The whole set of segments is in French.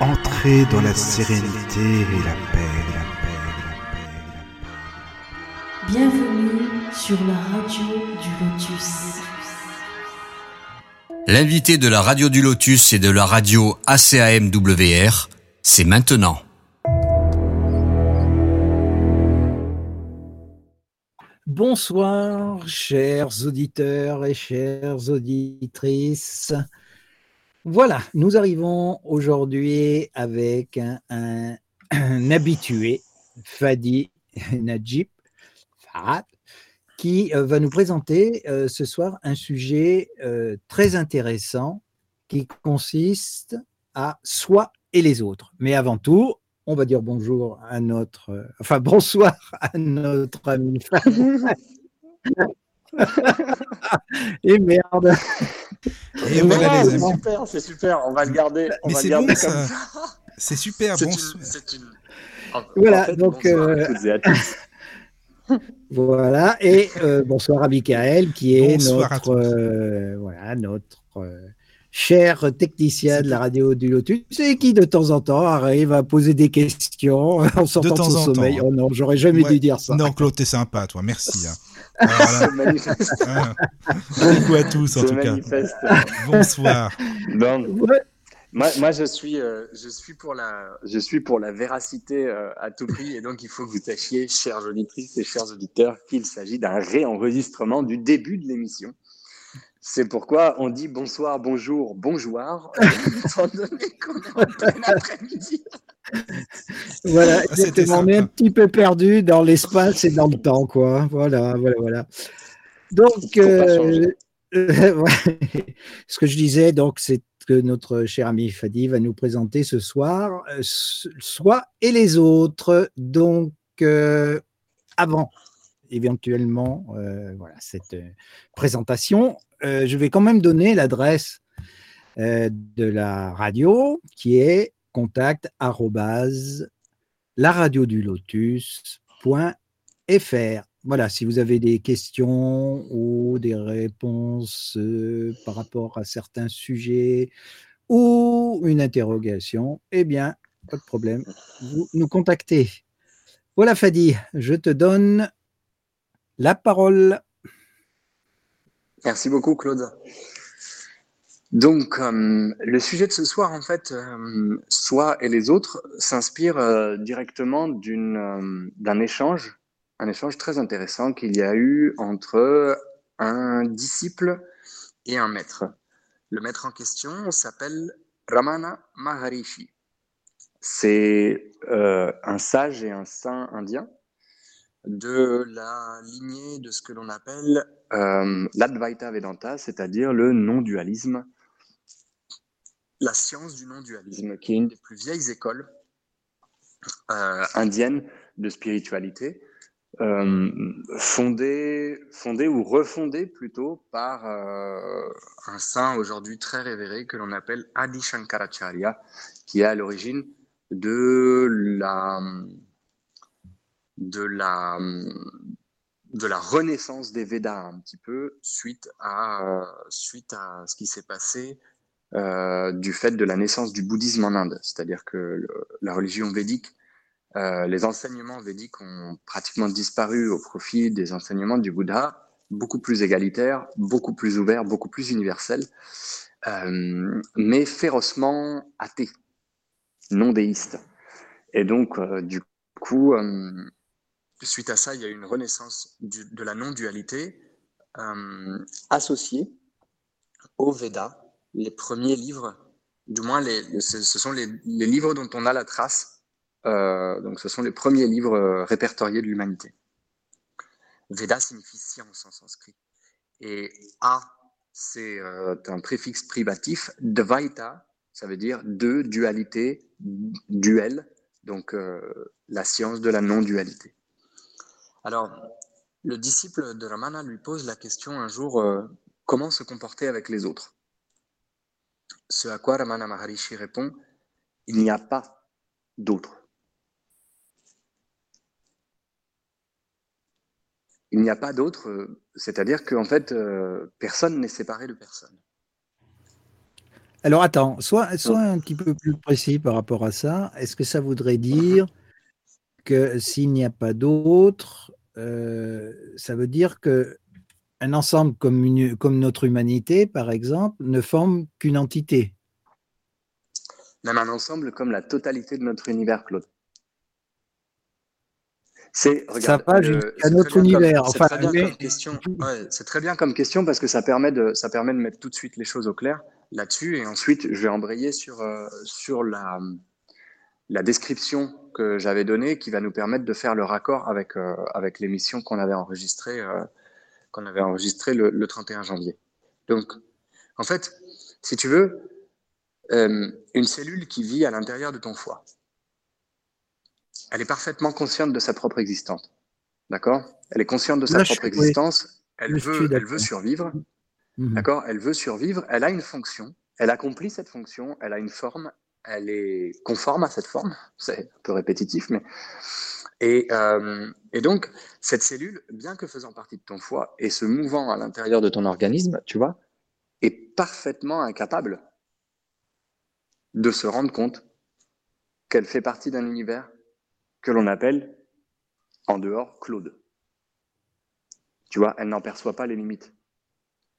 Entrez dans la sérénité et la paix, la paix, la paix, la paix. Bienvenue sur la radio du Lotus. L'invité de la radio du Lotus et de la radio ACAMWR, c'est maintenant. Bonsoir, chers auditeurs et chères auditrices. Voilà, nous arrivons aujourd'hui avec un, un- un habitué, Fadi Najib, qui euh, va nous présenter euh, ce soir un sujet euh, très intéressant qui consiste à soi et les autres. Mais avant tout, on va dire bonjour à notre, euh, enfin bonsoir à notre ami Fadi. Et merde. Et voilà, les amis. super, c'est super. On va le garder. On Mais va le garder bon, comme ça. ça. C'est super, C'est bon. une- c'est une- En- Voilà, en fait, donc, bonsoir euh, à toutes et à tous. Voilà, et euh, bonsoir à Michael, qui est Bonsoir notre, euh, voilà, notre euh, cher technicien de la radio du Lotus, et qui de temps en temps arrive à poser des questions en sortant de, temps son en temps. sommeil. Oh non, j'aurais jamais Ouais. dû dire ça. Non, Claude, t'es sympa, toi. Merci. hein. Là, manifeste. hein. Coucou à tous, en se tout cas. Bonsoir. Ouais, moi, moi, je suis, euh, je suis pour la, je suis pour la véracité euh, à tout prix, et donc il faut que vous sachiez, chères auditrices et chers auditeurs, qu'il s'agit d'un réenregistrement du début de l'émission. C'est pourquoi on dit bonsoir, bonjour, bonjour, euh, étant donné qu'on est en plein après-midi. voilà, Ah. On est un petit peu perdu dans l'espace et dans le temps, quoi. Voilà, voilà, voilà. Donc, euh, ce que je disais, donc, c'est que notre cher ami Fadi va nous présenter ce soir euh, soi et les autres. Donc, euh, avant éventuellement euh, voilà, cette euh, présentation, euh, je vais quand même donner l'adresse de la radio qui est contact laradiodulotus.fr. Voilà, si vous avez des questions ou des réponses par rapport à certains sujets ou une interrogation, eh bien, pas de problème, vous nous contactez. Voilà, Fadi, je te donne la parole. Merci beaucoup, Claude. Donc, euh, le sujet de ce soir, en fait, euh, Soi et les autres, s'inspire euh, directement euh, d'un échange, un échange très intéressant qu'il y a eu entre un disciple et un maître. Le maître en question s'appelle Ramana Maharishi. C'est un sage et un saint indien de la lignée de ce que l'on appelle euh, l'Advaita Vedanta, c'est-à-dire le non-dualisme, la science du non-dualisme, qui est une des plus vieilles écoles euh, indiennes de spiritualité, euh, fondée, fondée ou refondée plutôt par un saint aujourd'hui très révéré que l'on appelle Adi Shankaracharya, qui est à l'origine de la de la de la renaissance des Védas un petit peu suite à suite à ce qui s'est passé euh, du fait de la naissance du bouddhisme en Inde, c'est-à-dire que la religion védique, euh, les enseignements védiques ont pratiquement disparu au profit des enseignements du Bouddha, beaucoup plus égalitaires, beaucoup plus ouverts, beaucoup plus universels, euh, mais férocement athées, non déistes. Et donc, du coup, suite à ça, il y a une renaissance de la non-dualité euh, associée aux Védas, les premiers livres, du moins les, ce, sont les, livres dont on a la trace. euh, donc, ce sont les premiers livres euh, répertoriés de l'humanité. Veda signifie science en sanskrit. Et A, c'est un préfixe privatif. Dvaita, ça veut dire deux, dualité, duel, donc la science de la non-dualité. Alors, le disciple de Ramana lui pose la question un jour euh, comment se comporter avec les autres? Ce à quoi Ramana Maharishi répond il n'y a pas d'autres. Il n'y a pas d'autres, euh, c'est-à-dire qu'en fait, euh, personne n'est séparé de personne. Alors attends, sois, sois un petit peu plus précis par rapport à ça. Est-ce que ça voudrait dire que s'il n'y a pas d'autre, euh, ça veut dire que un ensemble comme, une- comme notre humanité, par exemple, ne forme qu'une entité Même un ensemble comme la totalité de notre univers, Claude. C'est, Ça va jusqu'à c'est notre très bien comme- univers. c'est Enfin, très bien mais- comme question. Ouais, c'est très bien comme question parce que ça permet de, ça permet de mettre tout de suite les choses au clair là-dessus. Et ensuite, je vais embrayer sur, euh, sur la, la description que j'avais donnée qui va nous permettre de faire le raccord avec, euh, avec l'émission qu'on avait enregistrée, euh, qu'on avait enregistrée le, le 31 janvier. Donc, en fait, si tu veux, euh, une cellule qui vit à l'intérieur de ton foie, elle est parfaitement consciente de sa propre existence. D'accord? Elle est consciente de sa Là, propre suis- oui. existence. Elle veut, elle veut survivre. Mhm. D'accord? Elle veut survivre. Elle a une fonction. Elle accomplit cette fonction. Elle a une forme. Elle est conforme à cette forme. C'est un peu répétitif, mais. Et, euh, et donc, cette cellule, bien que faisant partie de ton foie et se mouvant à l'intérieur de ton organisme, tu vois, est parfaitement incapable de se rendre compte qu'elle fait partie d'un univers que l'on appelle en dehors Claude. Tu vois, elle n'en perçoit pas les limites.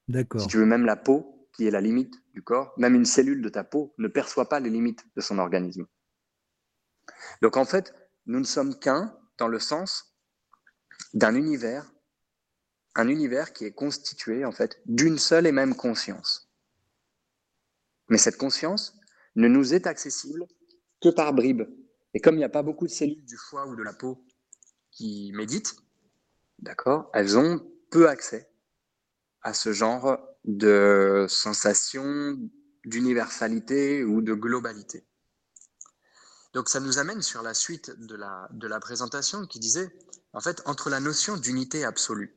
D'accord. Si tu veux, même la peau, qui est la limite du corps, même une cellule de ta peau ne perçoit pas les limites de son organisme. Donc en fait, nous ne sommes qu'un dans le sens d'un univers, un univers qui est constitué en fait d'une seule et même conscience. Mais cette conscience ne nous est accessible que par bribes. Et comme il n'y a pas beaucoup de cellules du foie ou de la peau qui méditent, d'accord, elles ont peu accès à ce genre de sensation d'universalité ou de globalité. Donc ça nous amène sur la suite de la, de la présentation qui disait, en fait, entre la notion d'unité absolue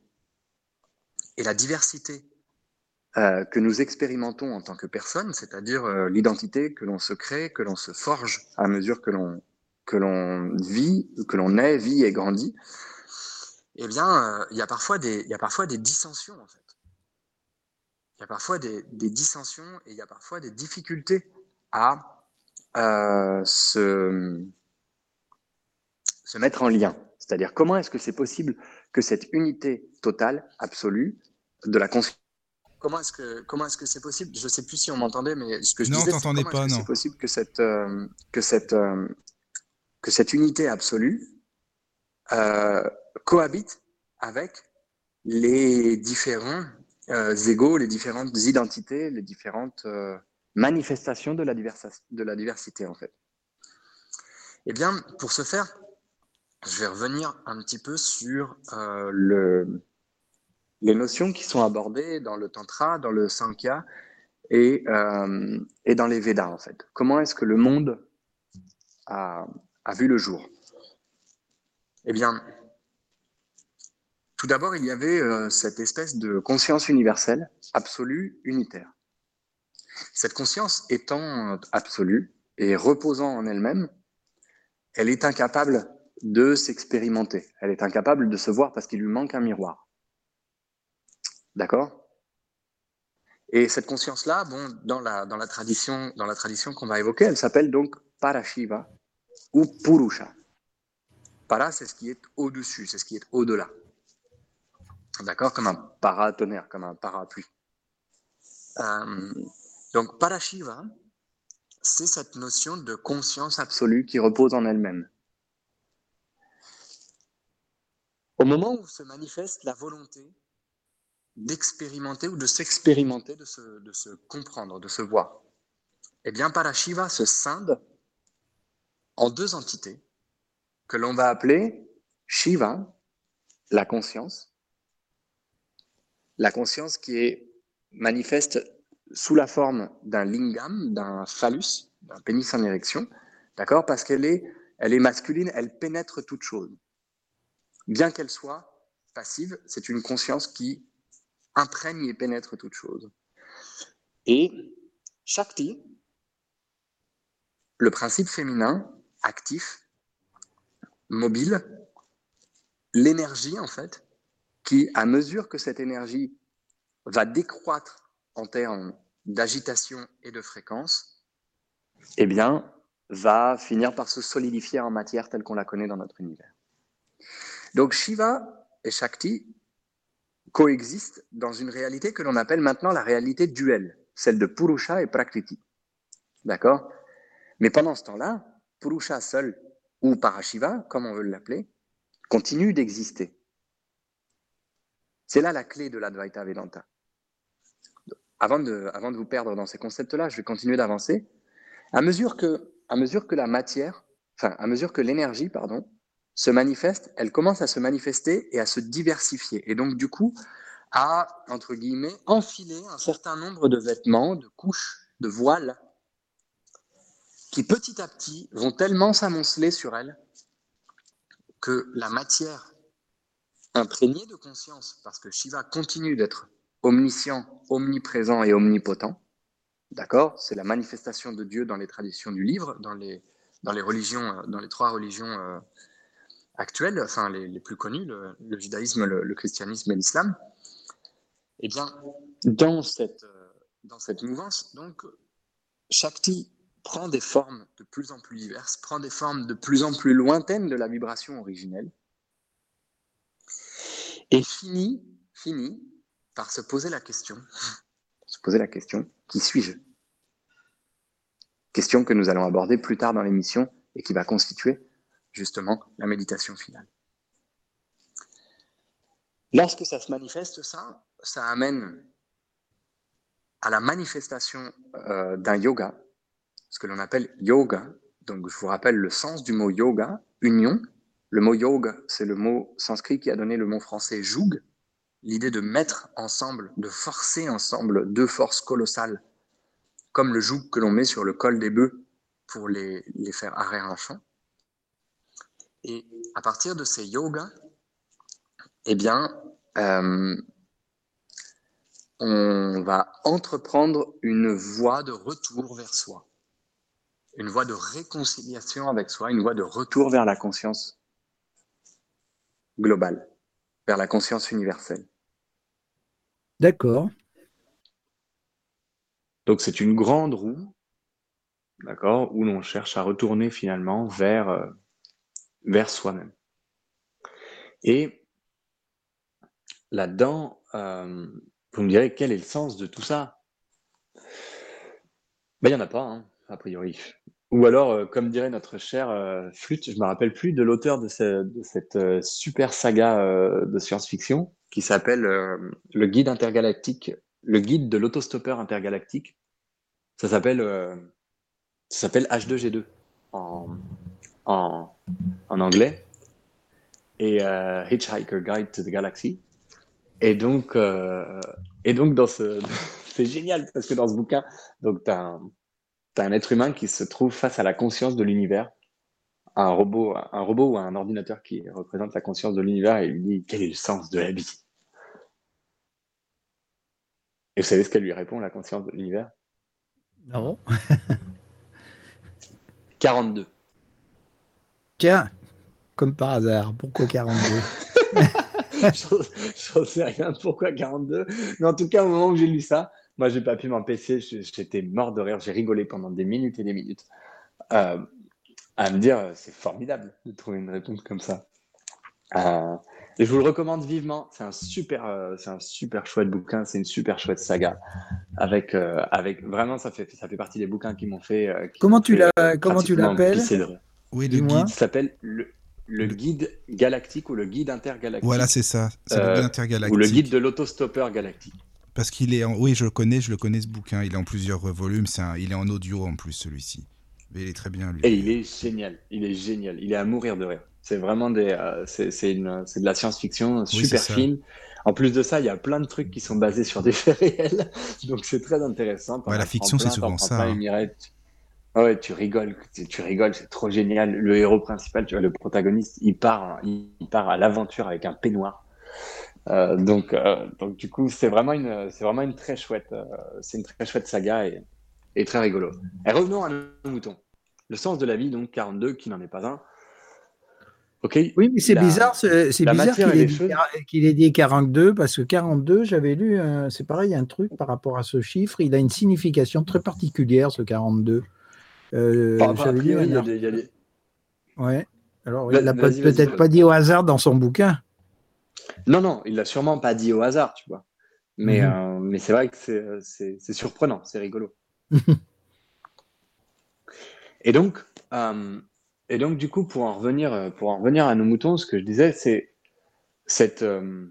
et la diversité euh, que nous expérimentons en tant que personne, c'est-à-dire euh, l'identité que l'on se crée, que l'on se forge à mesure que l'on que l'on vit, que l'on naît, vit et grandit, eh bien, euh, il y a parfois des, il y a parfois des dissensions en fait. Il y a parfois des, des dissensions et il y a parfois des difficultés à euh, se, se mettre en lien. C'est-à-dire comment est-ce que c'est possible que cette unité totale, absolue, de la conscience Comment est-ce que comment est-ce que c'est possible? Je sais plus si on m'entendait, mais ce que je Non, disais, comment pas, est-ce que c'est possible que cette euh, que cette euh, que cette unité absolue euh, cohabite avec les différents égaux, les différentes identités, les différentes euh, manifestations de la, de la diversité en fait. Eh bien, pour ce faire, je vais revenir un petit peu sur euh, le, les notions qui sont abordées dans le Tantra, dans le Sankhya et, euh, et dans les Védas en fait. Comment est-ce que le monde a, a vu le jour? Eh bien, tout d'abord, il y avait euh, cette espèce de conscience universelle, absolue, unitaire. Cette conscience étant absolue et reposant en elle-même, elle est incapable de s'expérimenter. Elle est incapable de se voir parce qu'il lui manque un miroir. D'accord? Et cette conscience-là, bon, dans la, dans la tradition, dans la tradition qu'on va évoquer, elle s'appelle donc Parashiva ou Purusha. Para, c'est ce qui est au-dessus, c'est ce qui est au-delà. D'accord Comme un paratonnerre, comme un parapluie. Euh, donc, Parashiva, c'est cette notion de conscience absolue qui repose en elle-même. Au moment où se manifeste la volonté d'expérimenter ou de s'expérimenter, de se, de se comprendre, de se voir, eh bien, Parashiva se scinde en deux entités que l'on va appeler Shiva, la conscience, la conscience qui est manifeste sous la forme d'un lingam, d'un phallus, d'un pénis en érection, d'accord? Parce qu'elle est, elle est masculine, elle pénètre toute chose. Bien qu'elle soit passive, c'est une conscience qui imprègne et pénètre toute chose. Et Shakti, le principe féminin, actif, mobile, l'énergie en fait, qui, à mesure que cette énergie va décroître en termes d'agitation et de fréquence, eh bien, va finir par se solidifier en matière telle qu'on la connaît dans notre univers. Donc Shiva et Shakti coexistent dans une réalité que l'on appelle maintenant la réalité duelle, celle de Purusha et Prakriti. D'accord? Mais pendant ce temps-là, Purusha seul, ou Parashiva, comme on veut l'appeler, continue d'exister. C'est là la clé de l'Advaita Vedanta. Avant de, avant de vous perdre dans ces concepts-là, je vais continuer d'avancer. À mesure que, à mesure que la matière, enfin, à mesure que l'énergie, pardon, se manifeste, elle commence à se manifester et à se diversifier. Et donc, du coup, à, entre guillemets, enfiler un certain nombre de vêtements, de couches, de voiles, qui petit à petit vont tellement s'amonceler sur elle que la matière imprégnée de conscience, parce que Shiva continue d'être omniscient, omniprésent et omnipotent, d'accord? C'est la manifestation de Dieu dans les traditions du livre, dans les, dans les religions, dans les trois religions euh, actuelles, enfin les, plus connues, le, judaïsme, le, christianisme et l'islam. Eh bien, dans cette, euh, dans cette mouvance, donc, Shakti prend des formes de plus en plus diverses, prend des formes de plus en plus lointaines de la vibration originelle, et finit, finit par se poser la question, se poser la question, qui suis-je? Question que nous allons aborder plus tard dans l'émission et qui va constituer justement la méditation finale. Lorsque ça se manifeste, ça, ça amène à la manifestation euh, d'un yoga, ce que l'on appelle yoga. Donc je vous rappelle le sens du mot yoga, union. Le mot yoga, c'est le mot sanskrit qui a donné le mot français joug, l'idée de mettre ensemble, de forcer ensemble deux forces colossales, comme le joug que l'on met sur le col des bœufs pour les, les faire arrêter un champ. Et à partir de ces yogas, eh bien, euh, on va entreprendre une voie de retour vers soi, une voie de réconciliation avec soi, une voie de retour vers la conscience globale, vers la conscience universelle. D'accord. Donc c'est une grande roue, d'accord, où l'on cherche à retourner finalement vers euh, vers soi-même. Et là-dedans, euh, vous me direz quel est le sens de tout ça? Ben, Il n'y en a pas, hein, a priori. Ou alors, euh, comme dirait notre cher euh, Flûte, je me rappelle plus de l'auteur de, cette super saga de science-fiction qui s'appelle Le Guide intergalactique, le guide de l'autostoppeur intergalactique. Ça s'appelle s'appelle H2G2 en, en, anglais et euh, Hitchhiker Guide to the Galaxy. Et donc, euh, et donc dans ce, c'est génial parce que dans ce bouquin, donc tu as, un être humain qui se trouve face à la conscience de l'univers, un robot, un robot ou un ordinateur qui représente la conscience de l'univers et lui dit quel est le sens de la vie? Et vous savez ce qu'elle lui répond, la conscience de l'univers? Non. 42. Tiens, comme par hasard, pourquoi 42 Je ne sais rien pourquoi 42. Mais en tout cas, au moment où j'ai lu ça, moi, j'ai pas pu m'empêcher. J'étais mort de rire. J'ai rigolé pendant des minutes et des minutes. Euh, à me dire, c'est formidable de trouver une réponse comme ça. Euh, et je vous le recommande vivement. C'est un super, euh, c'est un super chouette bouquin. C'est une super chouette saga. Avec, avec vraiment, ça fait, ça fait partie des bouquins qui m'ont fait. comment, tu la, comment tu l'appelles oui, le guide. s'appelle le, le, guide galactique ou le guide intergalactique. Voilà, c'est ça. C'est le guide euh, intergalactique. Ou le guide de l'autostoppeur galactique. Parce qu'il est en... Oui, je le connais, je le connais ce bouquin. Il est en plusieurs volumes. Un... Il est en audio en plus, celui-ci. Mais il est très bien, lui. Et il est génial. Il est génial. Il est à mourir de rire. C'est vraiment des, euh, c'est, une, c'est de la science-fiction super fine. En plus de ça, il y a plein de trucs qui sont basés sur des faits réels. Donc c'est très intéressant. Ouais, la fiction, c'est souvent ça. Hein. Ah ouais, tu rigoles, tu, rigoles, c'est trop génial. Le héros principal, tu vois, le protagoniste, il part, il, part à l'aventure avec un peignoir. Euh, donc, euh, donc du coup, c'est vraiment une, c'est vraiment une très chouette, euh, c'est une très chouette saga et, et très rigolo. Et revenons à nos moutons. Le sens de la vie, donc 42, qui n'en est pas un. Ok. Oui, mais c'est La- bizarre, c'est bizarre matière qu'il ait, dit choses. quar- qu'il ait dit 42 parce que 42, j'avais lu, c'est pareil, un truc par rapport à ce chiffre, il a une signification très particulière, ce 42. Euh, Enfin, a j'avais lu priori, il y a des- il y a des- Ouais. Alors, il l'a peut-être vas-y. pas dit au hasard dans son bouquin. Non, non, il l'a sûrement pas dit au hasard, tu vois. Mais, Mhm. euh, mais c'est vrai que c'est, surprenant, c'est rigolo. et donc, euh, et donc, du coup, pour en revenir, euh, pour en revenir à nos moutons, ce que je disais, c'est cette, euh,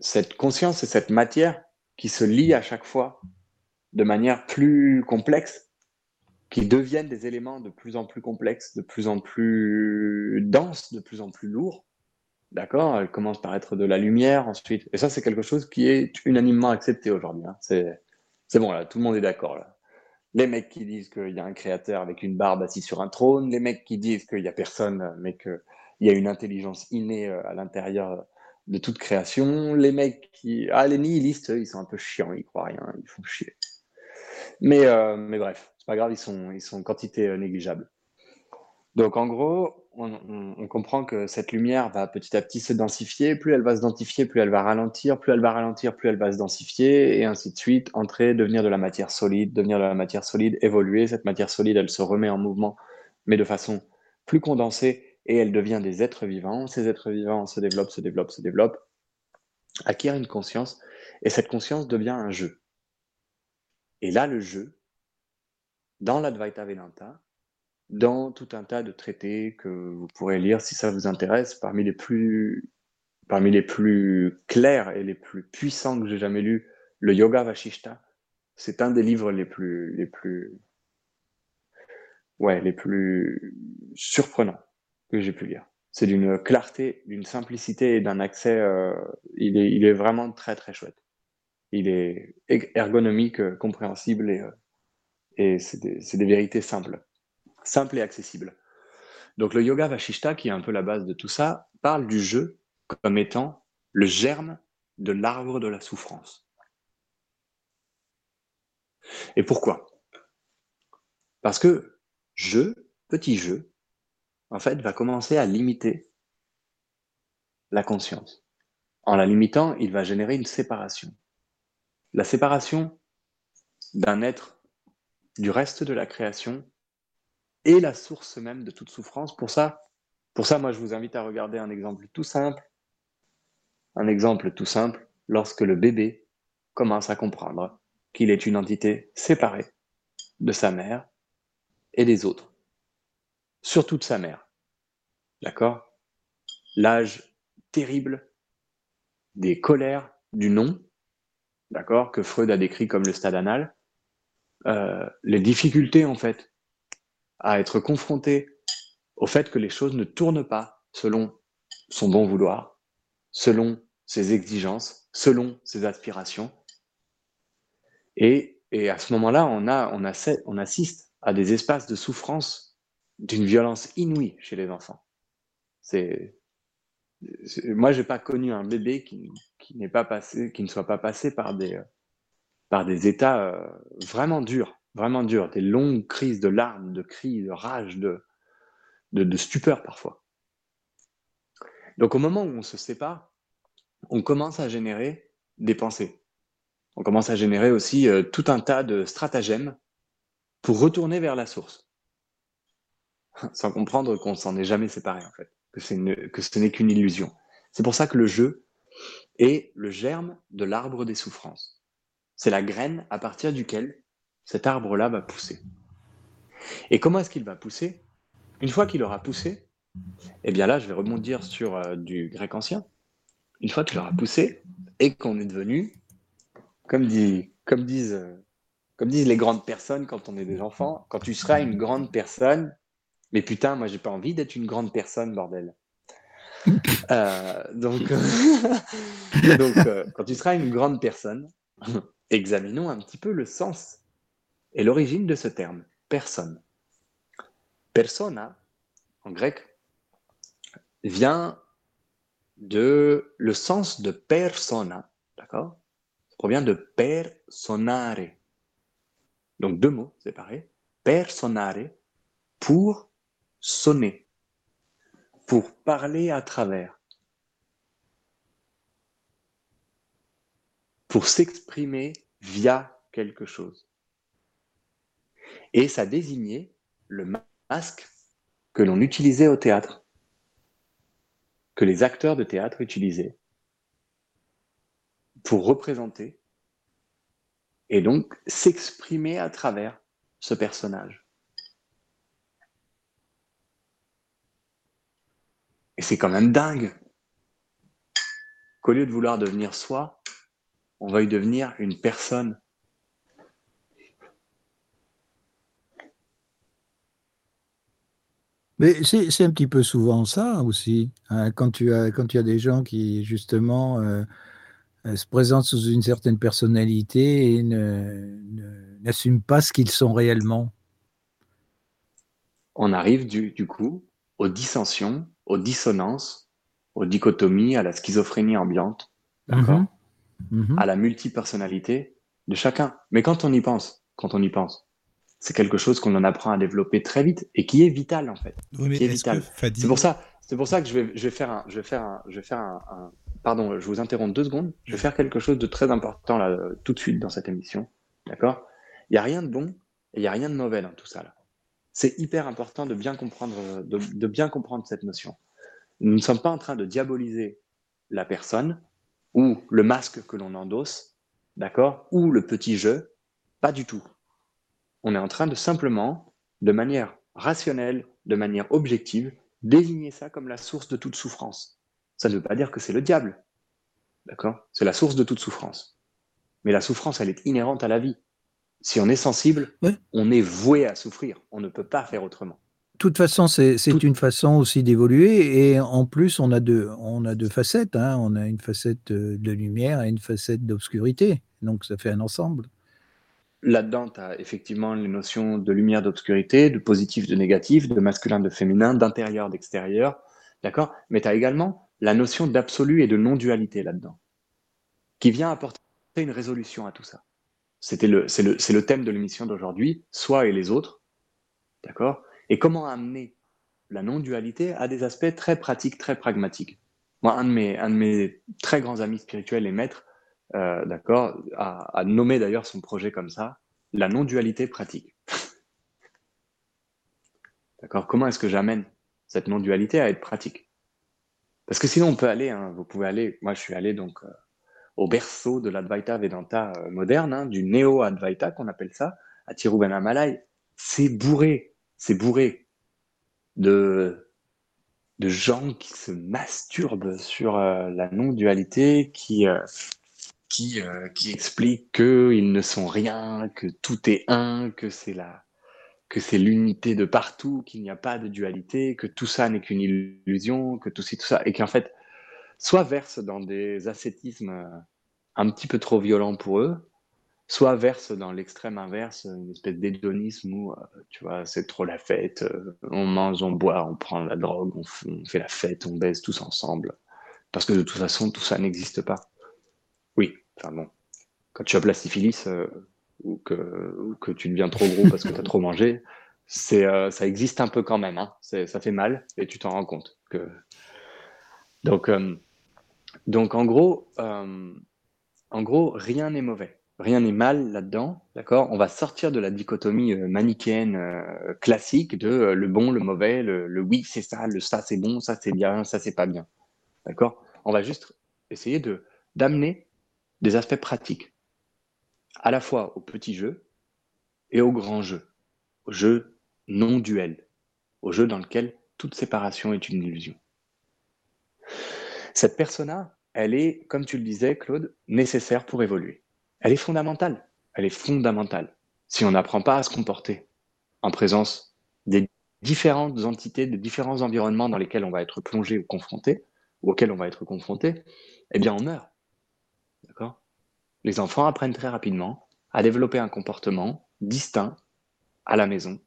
cette conscience et cette matière qui se lient à chaque fois de manière plus complexe, qui deviennent des éléments de plus en plus complexes, de plus en plus denses, de plus en plus lourds. D'accord Elle commence par être de la lumière ensuite. Et ça, c'est quelque chose qui est unanimement accepté aujourd'hui. hein. C'est, bon, là, tout le monde est d'accord. Les mecs qui disent qu'il y a un créateur avec une barbe assis sur un trône, les mecs qui disent qu'il n'y a personne, mais qu'il y a une intelligence innée euh, à l'intérieur de toute création, les mecs qui. Ah, les nihilistes, eux, ils sont un peu chiants, ils croient rien, ils font chier. Mais, euh, mais bref, c'est pas grave, ils sont, ils sont quantité euh, négligeable. Donc en gros, on, comprend que cette lumière va petit à petit se densifier. Plus elle va se densifier, plus elle va ralentir. Plus elle va ralentir, plus elle va se densifier, et ainsi de suite. Entrer, devenir de la matière solide, devenir de la matière solide, évoluer. Cette matière solide, elle se remet en mouvement, mais de façon plus condensée, et elle devient des êtres vivants. Ces êtres vivants se développent, se développent, se développent, acquièrent une conscience, et cette conscience devient un jeu. Et là, le jeu, dans l'Advaita Vedanta, dans tout un tas de traités que vous pourrez lire si ça vous intéresse, parmi les plus, parmi les plus clairs et les plus puissants que j'ai jamais lus, le Yoga Vashishta, c'est un des livres les plus, les plus, ouais, les plus surprenants que j'ai pu lire. C'est d'une clarté, d'une simplicité et d'un accès, euh, il, est, il est vraiment très très chouette. Il est ergonomique, compréhensible et, euh, et c'est des vérités simples simple et accessible. Donc le yoga vashishta, qui est un peu la base de tout ça, parle du jeu comme étant le germe de l'arbre de la souffrance. Et pourquoi? Parce que jeu, petit jeu, en fait, va commencer à limiter la conscience. En la limitant, il va générer une séparation. La séparation d'un être du reste de la création est la source même de toute souffrance. Pour ça, pour ça, moi, je vous invite à regarder un exemple tout simple. Un exemple tout simple, lorsque le bébé commence à comprendre qu'il est une entité séparée de sa mère et des autres, surtout de sa mère. D'accord? L'âge terrible des colères du non, d'accord, que Freud a décrit comme le stade anal, euh, les difficultés en fait à être confronté au fait que les choses ne tournent pas selon son bon vouloir, selon ses exigences, selon ses aspirations. Et, et à ce moment-là, on, a, on, assiste à des espaces de souffrance d'une violence inouïe chez les enfants. C'est, moi, j'ai pas connu un bébé qui, qui pas passé, qui ne soit pas passé par des, par des états euh, vraiment durs vraiment dur, des longues crises de larmes, de cris, de rage, de, de, stupeur parfois. Donc au moment où on se sépare, on commence à générer des pensées. On commence à générer aussi euh, tout un tas de stratagèmes pour retourner vers la source. Sans comprendre qu'on s'en est jamais séparé en fait, que, que ce n'est qu'une illusion. C'est pour ça que le jeu est le germe de l'arbre des souffrances. C'est la graine à partir duquel cet arbre-là va pousser. Et comment est-ce qu'il va pousser Une fois qu'il aura poussé, eh bien là, je vais rebondir sur euh, du grec ancien. Une fois qu'il aura poussé et qu'on est devenu, comme, dit, comme, disent, euh, comme disent les grandes personnes quand on est des enfants, quand tu seras une grande personne, mais putain, moi j'ai pas envie d'être une grande personne, bordel. euh, donc, quand tu seras une grande personne, examinons un petit peu le sens et l'origine de ce terme, personne. Persona, en grec, vient de le sens de persona, d'accord? Ça provient de personare. Donc deux mots séparés. Personare pour sonner. pour parler à travers, pour s'exprimer via quelque chose. Et ça désignait le masque que l'on utilisait au théâtre, que les acteurs de théâtre utilisaient pour représenter et donc s'exprimer à travers ce personnage. Et c'est quand même dingue qu'au lieu de vouloir devenir soi, on veuille devenir une personne. Mais c'est un petit peu souvent ça aussi, hein, quand, tu as, quand tu as des gens qui justement euh, euh, se présentent sous une certaine personnalité et n'assument pas ce qu'ils sont réellement. On arrive du, du coup aux dissensions, aux dissonances, aux dichotomies, à la schizophrénie ambiante, d'accord? Mhm. Mhm. à la multipersonnalité de chacun. Mais quand on y pense, quand on y pense, c'est quelque chose qu'on en apprend à développer très vite et qui est vital en fait. Oui, C'est pour ça, c'est pour ça que je vais, je vais faire un, je vais faire un, je vais faire un, un- pardon, je vous interromps deux secondes. Je vais faire quelque chose de très important là, tout de suite dans cette émission, d'accord? Il y a rien de bon et il y a rien de mauvais dans tout ça là. C'est hyper important de bien comprendre, de, de bien comprendre cette notion. Nous ne sommes pas en train de diaboliser la personne ou le masque que l'on endosse, d'accord? Ou le petit jeu, pas du tout. On est en train de simplement, de manière rationnelle, de manière objective, désigner ça comme la source de toute souffrance. Ça ne veut pas dire que c'est le diable, d'accord? C'est la source de toute souffrance. Mais la souffrance, elle est inhérente à la vie. Si on est sensible, on est voué à souffrir. On ne peut pas faire autrement. De toute façon, c'est Tout- une façon aussi d'évoluer. Et en plus, on a deux, on a deux facettes. hein. On a une facette euh, de lumière et une facette d'obscurité. Donc, ça fait un ensemble. Là-dedans, tu as effectivement les notions de lumière, d'obscurité, de positif, de négatif, de masculin, de féminin, d'intérieur, d'extérieur. D'accord? Mais tu as également la notion d'absolu et de non-dualité là-dedans, qui vient apporter une résolution à tout ça. Le, c'est le, le thème de l'émission d'aujourd'hui, soi et les autres. D'accord? Et comment amener la non-dualité à des aspects très pratiques, très pragmatiques? Moi, un de mes, un de mes très grands amis spirituels et maîtres, euh, d'accord, a nommé d'ailleurs son projet comme ça, la non-dualité pratique. D'accord Comment est-ce que j'amène cette non-dualité à être pratique? Parce que sinon, on peut aller, hein, vous pouvez aller, moi je suis allé donc euh, au berceau de l'Advaita Vedanta euh, moderne, hein, du néo-Advaita qu'on appelle ça, à Tiruvannamalai. C'est bourré, c'est bourré de, de gens qui se masturbent sur la non-dualité, qui, qui, euh, qui expliquent qu'ils ne sont rien, que tout est un, que c'est la que c'est l'unité de partout, qu'il n'y a pas de dualité, que tout ça n'est qu'une illusion, que tout ci, tout ça, et qu'en fait, soit verse dans des ascétismes euh, un petit peu trop violents pour eux, soit verse dans l'extrême inverse, une espèce d'hédonisme où, euh, tu vois, c'est trop la fête, euh, on mange, on boit, on prend la drogue, on, fait la fête, on baise tous ensemble, parce que de toute façon, tout ça n'existe pas. Enfin bon, quand tu as la syphilis, euh, ou, que, tu deviens trop gros parce que tu as trop mangé, c'est, euh, ça existe un peu quand même, hein. Ça fait mal, et tu t'en rends compte. Que... Donc, euh, donc en gros, en gros, rien n'est mauvais, rien n'est mal là-dedans, d'accord? On va sortir de la dichotomie manichéenne classique de le bon, le mauvais, le, le oui c'est ça, le ça c'est bon, ça c'est bien, ça c'est pas bien, d'accord? On va juste essayer de d'amener des aspects pratiques, à la fois au petit jeu et au grand jeu, au jeu non duel, au jeu dans lequel toute séparation est une illusion. Cette persona, elle est, comme tu le disais, Claude, nécessaire pour évoluer. Elle est fondamentale. Elle est fondamentale. Si on n'apprend pas à se comporter en présence des différentes entités, de différents environnements dans lesquels on va être plongé ou confronté, ou auxquels on va être confronté, eh bien on meurt. Les enfants apprennent très rapidement à développer un comportement distinct à la maison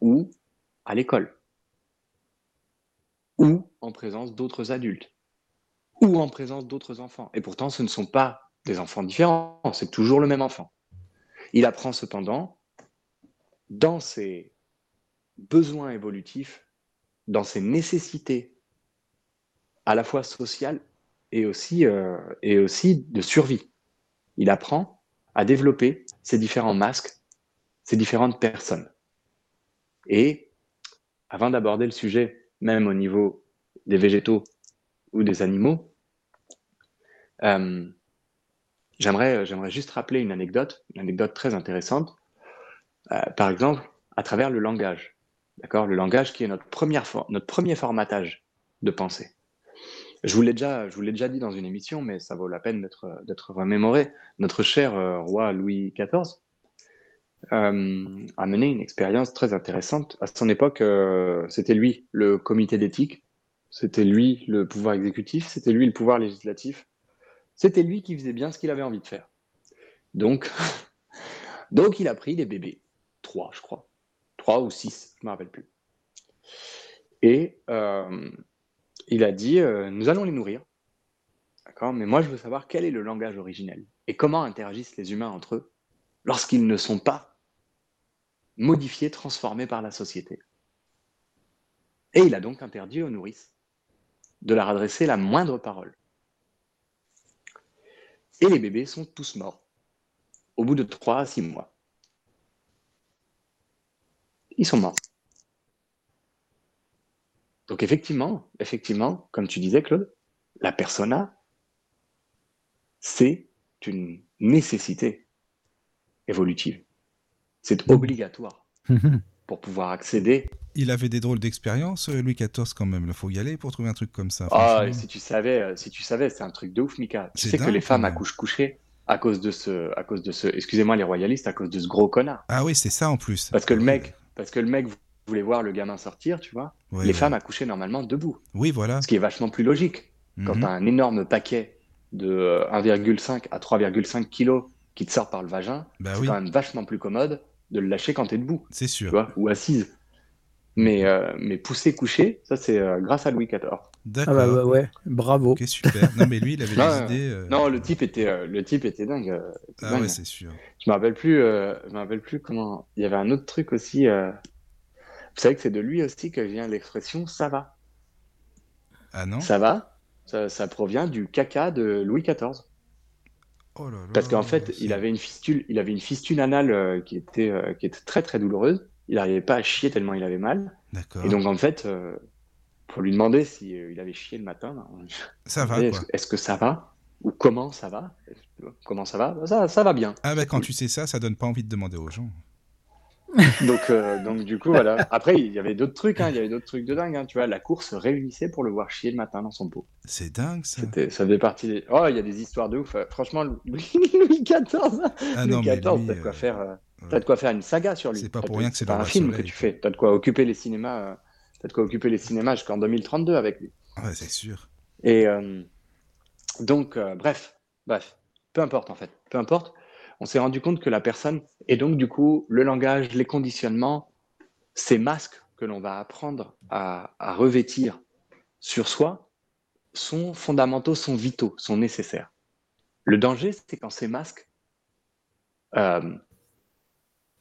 ou à l'école ou en présence d'autres adultes, ou en présence d'autres enfants. Et pourtant, ce ne sont pas des enfants différents, c'est toujours le même enfant. Il apprend cependant, dans ses besoins évolutifs, dans ses nécessités, à la fois sociales et aussi, euh, et aussi de survie. Il apprend à développer ces différents masques, ces différentes personnes. Et avant d'aborder le sujet, même au niveau des végétaux ou des animaux, euh, j'aimerais, j'aimerais juste rappeler une anecdote, une anecdote très intéressante. Euh, par exemple, à travers le langage. D'accord? Le langage qui est notre, première notre premier formatage de pensée. Je vous l'ai déjà, je vous déjà dit dans une émission, mais ça vaut la peine d'être, remémoré. Notre cher euh, roi Louis XIV euh, a mené une expérience très intéressante. À son époque, euh, c'était lui le comité d'éthique, c'était lui le pouvoir exécutif, c'était lui le pouvoir législatif, c'était lui qui faisait bien ce qu'il avait envie de faire. Donc, donc il a pris des bébés, trois, je crois, trois ou six, je ne me rappelle plus. Et il a dit euh, Nous allons les nourrir. D'accord? Mais moi, je veux savoir quel est le langage originel et comment interagissent les humains entre eux lorsqu'ils ne sont pas modifiés, transformés par la société. Et il a donc interdit aux nourrices de leur adresser la moindre parole. Et les bébés sont tous morts au bout de 3 à 6 mois. Ils sont morts. Donc effectivement, effectivement, comme tu disais, Claude, la persona, c'est une nécessité évolutive. C'est obligatoire pour pouvoir accéder. Il avait des drôles d'expériences, euh, Louis XIV, quand même. Il faut y aller pour trouver un truc comme ça. Ah, si tu savais, euh, si tu savais, c'est un truc de ouf, Mika. Tu sais que les femmes accouchent couchées à cause de ce, à cause de ce, excusez-moi les royalistes, à cause de ce gros connard. Ah oui, c'est ça en plus. Parce que le mec, parce que le mec voulait voir le gamin sortir, tu vois. les femmes accouchaient normalement debout. Oui, voilà. Ce qui est vachement plus logique. Quand mhm. tu as un énorme paquet de 1,5 euh, à 3,5 kilos qui te sort par le vagin, bah c'est quand même vachement plus commode de le lâcher quand tu es debout. C'est sûr. Tu vois, ou assise. Mais, euh, mais pousser coucher, ça c'est euh, grâce à Louis XIV. D'accord. Ah bah, bah, ouais, bravo. Ok, super. Non mais lui, il avait des idées. Non, le type était, le type était dingue. ah ouais, c'est sûr. Je me rappelle plus, je me rappelle plus comment. Il y avait un autre truc aussi. Vous savez que c'est de lui aussi que vient l'expression ça va. Ah non? Ça va? Ça, provient du caca de Louis XIV. Oh là là, Parce qu'en fait, il avait une fistule, il avait une fistule anale euh, qui, était, euh, qui était très très douloureuse. Il n'arrivait pas à chier tellement il avait mal. Et donc en fait, euh, pour lui demander s'il avait chié le matin, ben, ça va. Est-ce que ça va Ou comment ça va? Comment ça va? Ça, ça va bien. Ah bah quand tu sais ça, ça donne pas envie de demander aux gens. donc, euh, donc du coup, voilà. Après, il y avait d'autres trucs, hein. il y avait d'autres trucs de dingue. Hein. Tu vois, la course se réunissait pour le voir chier le matin dans son pot. C'est dingue, ça. Ça faisait partie des... Oh, il y a des histoires de ouf. Franchement, Louis XIV, ah, Louis XIV, t'as de, quoi euh, faire, euh, as de quoi faire une saga sur lui. C'est pas pour rien que c'est un film que tu fais. T'as de quoi occuper les cinémas, as de quoi occuper les cinémas jusqu'en 2032 avec lui. Ouais, c'est sûr. Et donc, bref, bref, peu importe en fait, peu importe on s'est rendu compte que la personne, et donc du coup, le langage, les conditionnements, ces masques que l'on va apprendre à, revêtir sur soi, sont fondamentaux, sont vitaux, sont nécessaires. Le danger, c'est quand ces masques, euh,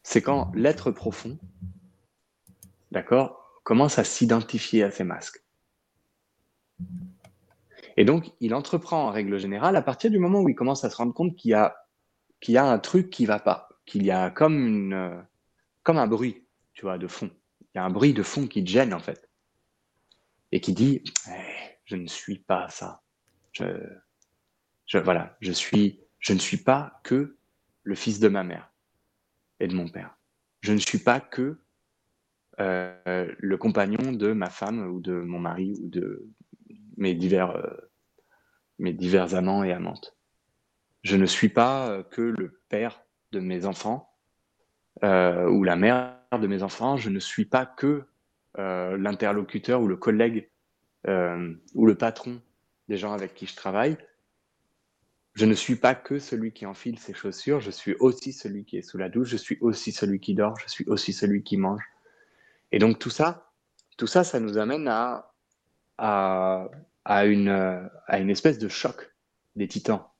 c'est quand l'être profond, d'accord, commence à s'identifier à ces masques. Et donc, il entreprend en règle générale à partir du moment où il commence à se rendre compte qu'il y a qu'il y a un truc qui va pas, qu'il y a euh, comme un bruit, tu vois, de fond. Il y a un bruit de fond qui te gêne en fait, et qui dit, eh, je ne suis pas ça. Je, voilà, je suis, je ne suis pas que le fils de ma mère et de mon père. Je ne suis pas que euh, le compagnon de ma femme ou de mon mari ou de mes divers, euh, mes divers amants et amantes. Je ne suis pas euh, que le père de mes enfants euh, ou la mère de mes enfants. Je ne suis pas que euh, l'interlocuteur ou le collègue ou le patron des gens avec qui je travaille. Je ne suis pas que celui qui enfile ses chaussures, je suis aussi celui qui est sous la douche, je suis aussi celui qui dort, je suis aussi celui qui mange. Et donc tout ça, tout ça, ça nous amène à, à, à, une, à une espèce de choc des titans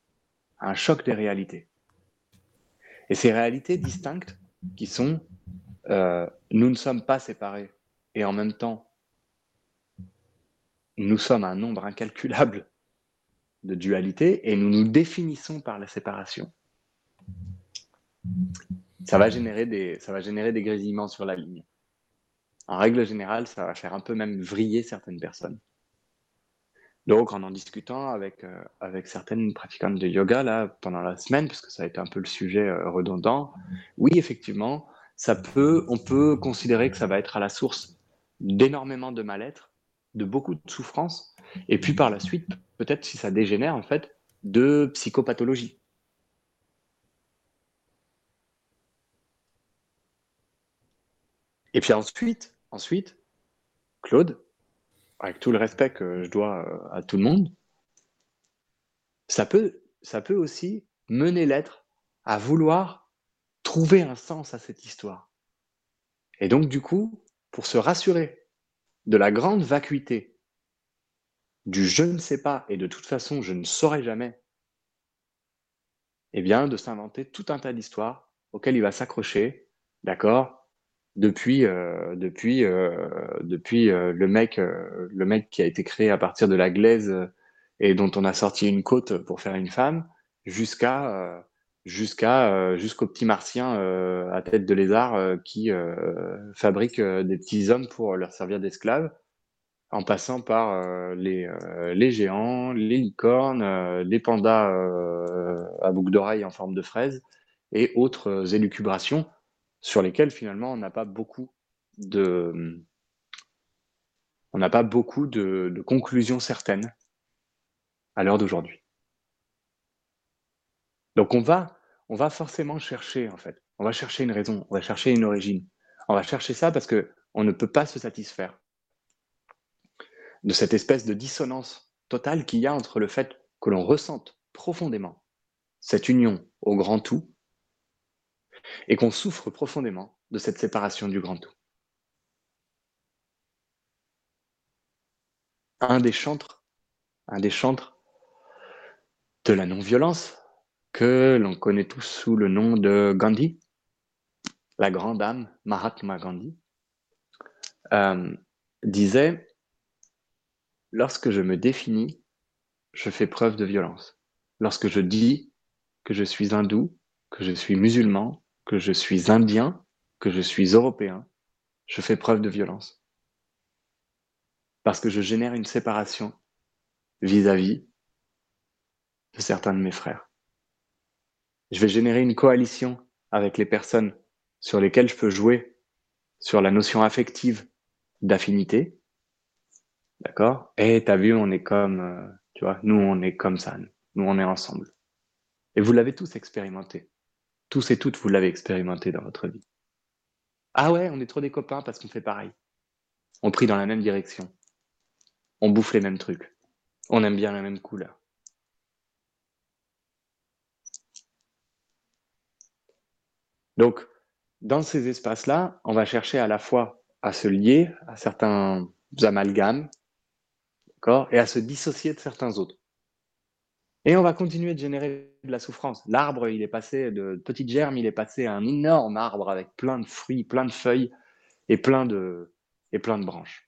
un choc des réalités. Et ces réalités distinctes qui sont euh, nous ne sommes pas séparés et en même temps nous sommes un nombre incalculable de dualité et nous nous définissons par la séparation, ça va générer des, ça va générer des grésillements sur la ligne. En règle générale, ça va faire un peu même vriller certaines personnes. Donc, en en discutant avec, euh, avec certaines pratiquantes de yoga là, pendant la semaine, parce que ça a été un peu le sujet euh, redondant, oui, effectivement, ça peut, on peut considérer que ça va être à la source d'énormément de mal-être, de beaucoup de souffrance, et puis par la suite, peut-être si ça dégénère, en fait, de psychopathologie. Et puis ensuite, ensuite, Claude, avec tout le respect que je dois euh, à tout le monde, ça peut, ça peut aussi mener l'être à vouloir trouver un sens à cette histoire. Et donc, du coup, pour se rassurer de la grande vacuité du je ne sais pas et de toute façon je ne saurai jamais, eh bien, de s'inventer tout un tas d'histoires auxquelles il va s'accrocher, d'accord? Depuis euh, depuis euh, depuis euh, le mec le mec qui a été créé à partir de la glaise et dont on a sorti une côte pour faire une femme jusqu'à jusqu'à jusqu'au petit martien à tête de lézard qui fabrique des petits hommes pour leur servir d'esclaves en passant par les, les géants, les licornes, les pandas à boucle d'oreilles en forme de fraise et autres élucubrations sur lesquels finalement on n'a pas beaucoup de conclusions certaines à l'heure d'aujourd'hui. Donc on va on va forcément chercher en fait, on va chercher une raison, on va chercher une origine. On va chercher ça parce que on ne peut pas se satisfaire de cette espèce de dissonance totale qu'il y a entre le fait que l'on ressente profondément cette union au grand tout et qu'on souffre profondément de cette séparation du grand tout. Un des chantres, de la non-violence que l'on connaît tous sous le nom de Gandhi, la grande âme Mahatma Gandhi, euh, disait Lorsque je me définis, je fais preuve de violence. Lorsque je dis que je suis hindou, que je suis musulman, que je suis indien, que je suis européen, je fais preuve de violence. Parce que je génère une séparation vis-à-vis de certains de mes frères. Je vais générer une coalition avec les personnes sur lesquelles je peux jouer sur la notion affective d'affinité. D'accord? Et t'as vu, on est comme, euh, tu vois, nous on est comme ça, nous on est ensemble. Et vous l'avez tous expérimenté tous et toutes, vous l'avez expérimenté dans votre vie. Ah ouais, on est trop des copains parce qu'on fait pareil. On prie dans la même direction. On bouffe les mêmes trucs. On aime bien la même couleur. Donc, dans ces espaces-là, on va chercher à la fois à se lier à certains amalgames, et à se dissocier de certains autres. Et on va continuer de générer de la souffrance. L'arbre, il est passé de petite germe, il est passé à un énorme arbre avec plein de fruits, plein de feuilles et plein de, et plein de branches.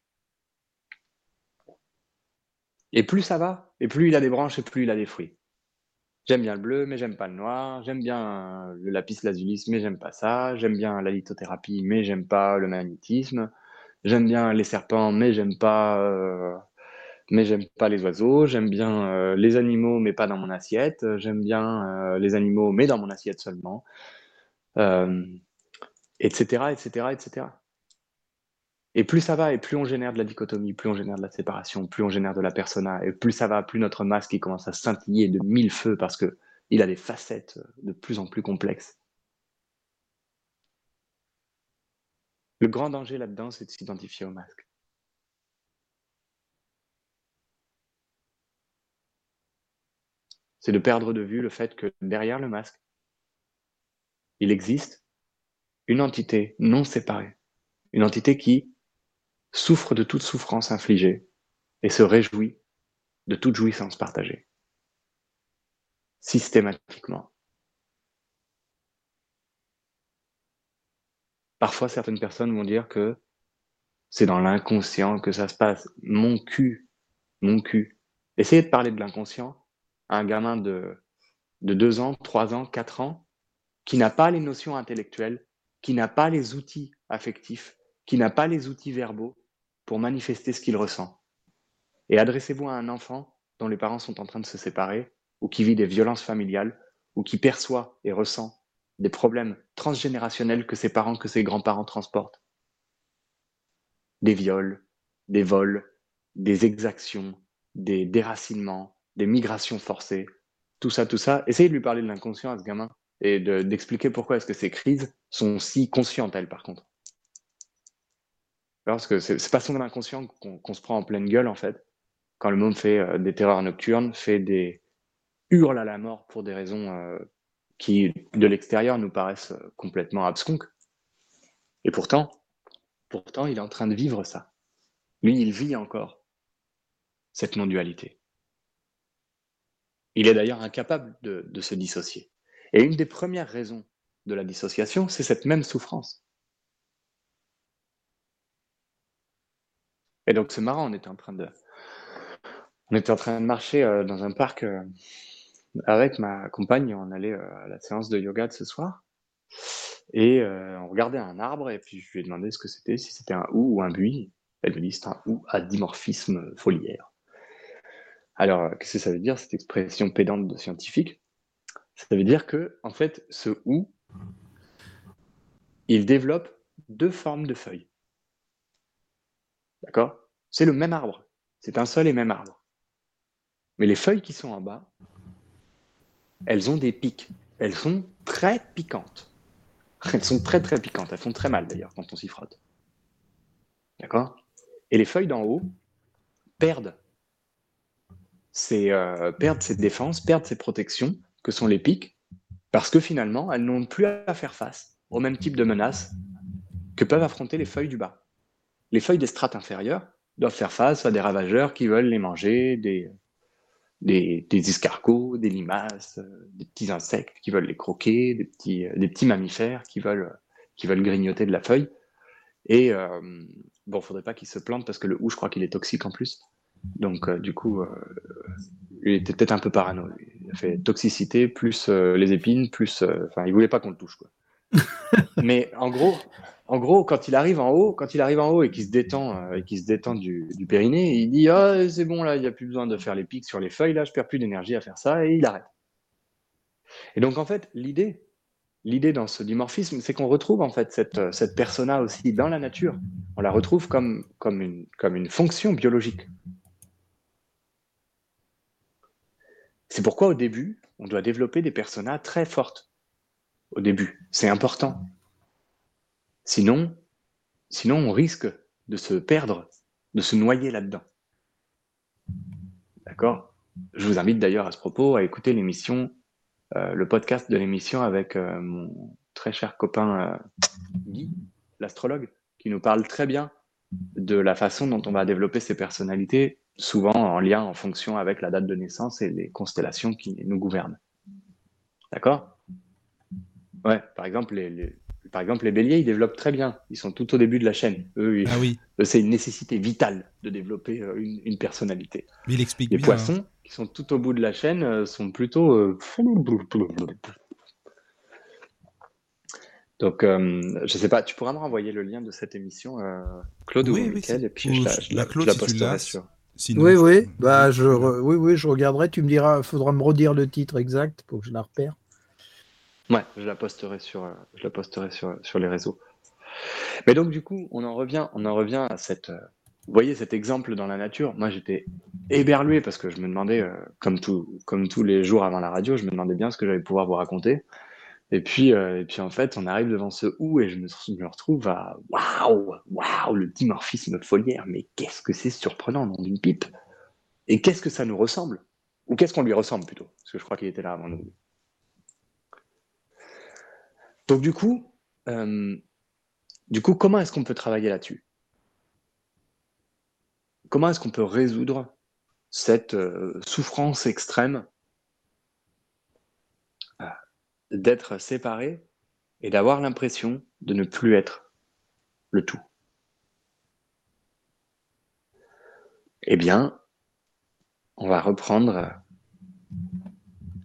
Et plus ça va, et plus il a des branches et plus il a des fruits. J'aime bien le bleu, mais j'aime pas le noir. J'aime bien le lapis lazuli, mais j'aime pas ça. J'aime bien la lithothérapie, mais j'aime pas le magnétisme. J'aime bien les serpents, mais j'aime pas euh, mais j'aime pas les oiseaux, j'aime bien euh, les animaux, mais pas dans mon assiette, j'aime bien euh, les animaux, mais dans mon assiette seulement, etc., etc., etc. Et plus ça va, et plus on génère de la dichotomie, plus on génère de la séparation, plus on génère de la persona, et plus ça va, plus notre masque commence à scintiller de mille feux parce que il a des facettes de plus en plus complexes. Le grand danger là-dedans, c'est de s'identifier au masque. C'est de perdre de vue le fait que derrière le masque, il existe une entité non séparée, une entité qui souffre de toute souffrance infligée et se réjouit de toute jouissance partagée. Systématiquement. Parfois, certaines personnes vont dire que c'est dans l'inconscient que ça se passe. Mon cul, mon cul. Essayez de parler de l'inconscient un gamin de, de 2 ans, 3 ans, 4 ans, qui n'a pas les notions intellectuelles, qui n'a pas les outils affectifs, qui n'a pas les outils verbaux pour manifester ce qu'il ressent. Et adressez-vous à un enfant dont les parents sont en train de se séparer, ou qui vit des violences familiales, ou qui perçoit et ressent des problèmes transgénérationnels que ses parents, que ses grands-parents transportent. Des viols, des vols, des exactions, des déracinements, des migrations forcées, tout ça, tout ça. Essayez de lui parler de l'inconscient à ce gamin et d'expliquer pourquoi est-ce que ces crises sont si conscientes, elles, par contre. Parce que c'est pas son inconscient qu'on se prend en pleine gueule, en fait, quand le môme fait euh, des terreurs nocturnes, fait des hurles à la mort pour des raisons euh, qui, de l'extérieur, nous paraissent euh, complètement absconques. Et pourtant, pourtant, il est en train de vivre ça. Lui, il vit encore cette non-dualité. Il est d'ailleurs incapable de, se dissocier. Et une des premières raisons de la dissociation, c'est cette même souffrance. Et donc c'est marrant, on était en train de, on était en train de marcher euh, dans un parc euh, avec ma compagne, on allait euh, à la séance de yoga de ce soir, et on regardait un arbre, et puis je lui ai demandé ce que c'était, si c'était un hou ou un buis. Elle me dit c'est un hou à dimorphisme foliaire. Alors, qu'est-ce que ça veut dire, cette expression pédante de scientifique? Ça veut dire que, en fait, ce hou, il développe deux formes de feuilles. D'accord? C'est le même arbre. C'est un seul et même arbre. Mais les feuilles qui sont en bas, elles ont des pics. Elles sont très piquantes. Elles sont très très piquantes. Elles font très mal d'ailleurs quand on s'y frotte. D'accord? Et les feuilles d'en haut perdent ces, euh, perdent ces défenses, perdent ces protections que sont les pics, parce que finalement, elles n'ont plus à faire face au même type de menaces que peuvent affronter les feuilles du bas les feuilles des strates inférieures doivent faire face à des ravageurs qui veulent les manger, des, des, escargots, des limaces, euh, des petits insectes qui veulent les croquer, des petits, euh, des petits mammifères qui veulent, qui veulent grignoter de la feuille. Et euh, bon, faudrait pas qu'ils se plantent parce que le hou, je crois qu'il est toxique en plus. Donc, euh, du coup, il était peut-être un peu parano. Il a fait toxicité plus les épines, plus. Enfin, il voulait pas qu'on le touche, quoi. Mais en gros, en gros, quand il arrive en haut, quand il arrive en haut et qu'il se détend, euh, et qu'il se détend du, périnée, il dit ah c'est bon là, il n'y a plus besoin de faire les pics sur les feuilles là, je perds plus d'énergie à faire ça et il arrête. Et donc en fait, l'idée, l'idée dans ce dimorphisme, c'est qu'on retrouve en fait cette, cette persona aussi dans la nature. On la retrouve comme, comme, une, comme une fonction biologique. C'est pourquoi au début, on doit développer des personas très fortes. Au début, c'est important. Sinon, sinon, on risque de se perdre, de se noyer là-dedans. D'accord? Je vous invite d'ailleurs à ce propos à écouter l'émission, euh, le podcast de l'émission avec euh, mon très cher copain euh, Guy, l'astrologue, qui nous parle très bien de la façon dont on va développer ses personnalités, souvent en lien, en fonction avec la date de naissance et les constellations qui nous gouvernent. D'accord? Ouais, par exemple, les, par exemple, les béliers, ils développent très bien. Ils sont tout au début de la chaîne. Eux, ah oui. c'est une nécessité vitale de développer euh, une, personnalité. Mais il explique les bien. Poissons, qui sont tout au bout de la chaîne, euh, sont plutôt. Euh, donc, je sais pas, tu pourras me renvoyer le lien de cette émission, Claude oui, ou oui, et puis je la, je la, Claude, posterai sur. Oui, oui, bah, je, oui, oui, je regarderai. Tu me diras, il faudra me redire le titre exact pour que je la repère. Ouais, je la posterai sur, euh, je la posterai sur, sur les réseaux. Mais donc, du coup, on en revient, on en revient à cette, euh, vous voyez cet exemple dans la nature. Moi, j'étais éberlué parce que je me demandais, euh, comme, tout, comme tous les jours avant la radio, je me demandais bien ce que j'allais pouvoir vous raconter. Et puis, et puis en fait, on arrive devant ce ou et je me, retrouve à waouh, waouh, le dimorphisme foliaire. Mais qu'est-ce que c'est surprenant dans une pipe Et qu'est-ce que ça nous ressemble? Ou qu'est-ce qu'on lui ressemble plutôt? Parce que je crois qu'il était là avant nous. Donc du coup, euh, du coup, comment est-ce qu'on peut travailler là-dessus? Comment est-ce qu'on peut résoudre cette euh, souffrance extrême euh, d'être séparé et d'avoir l'impression de ne plus être le tout Eh bien, on va reprendre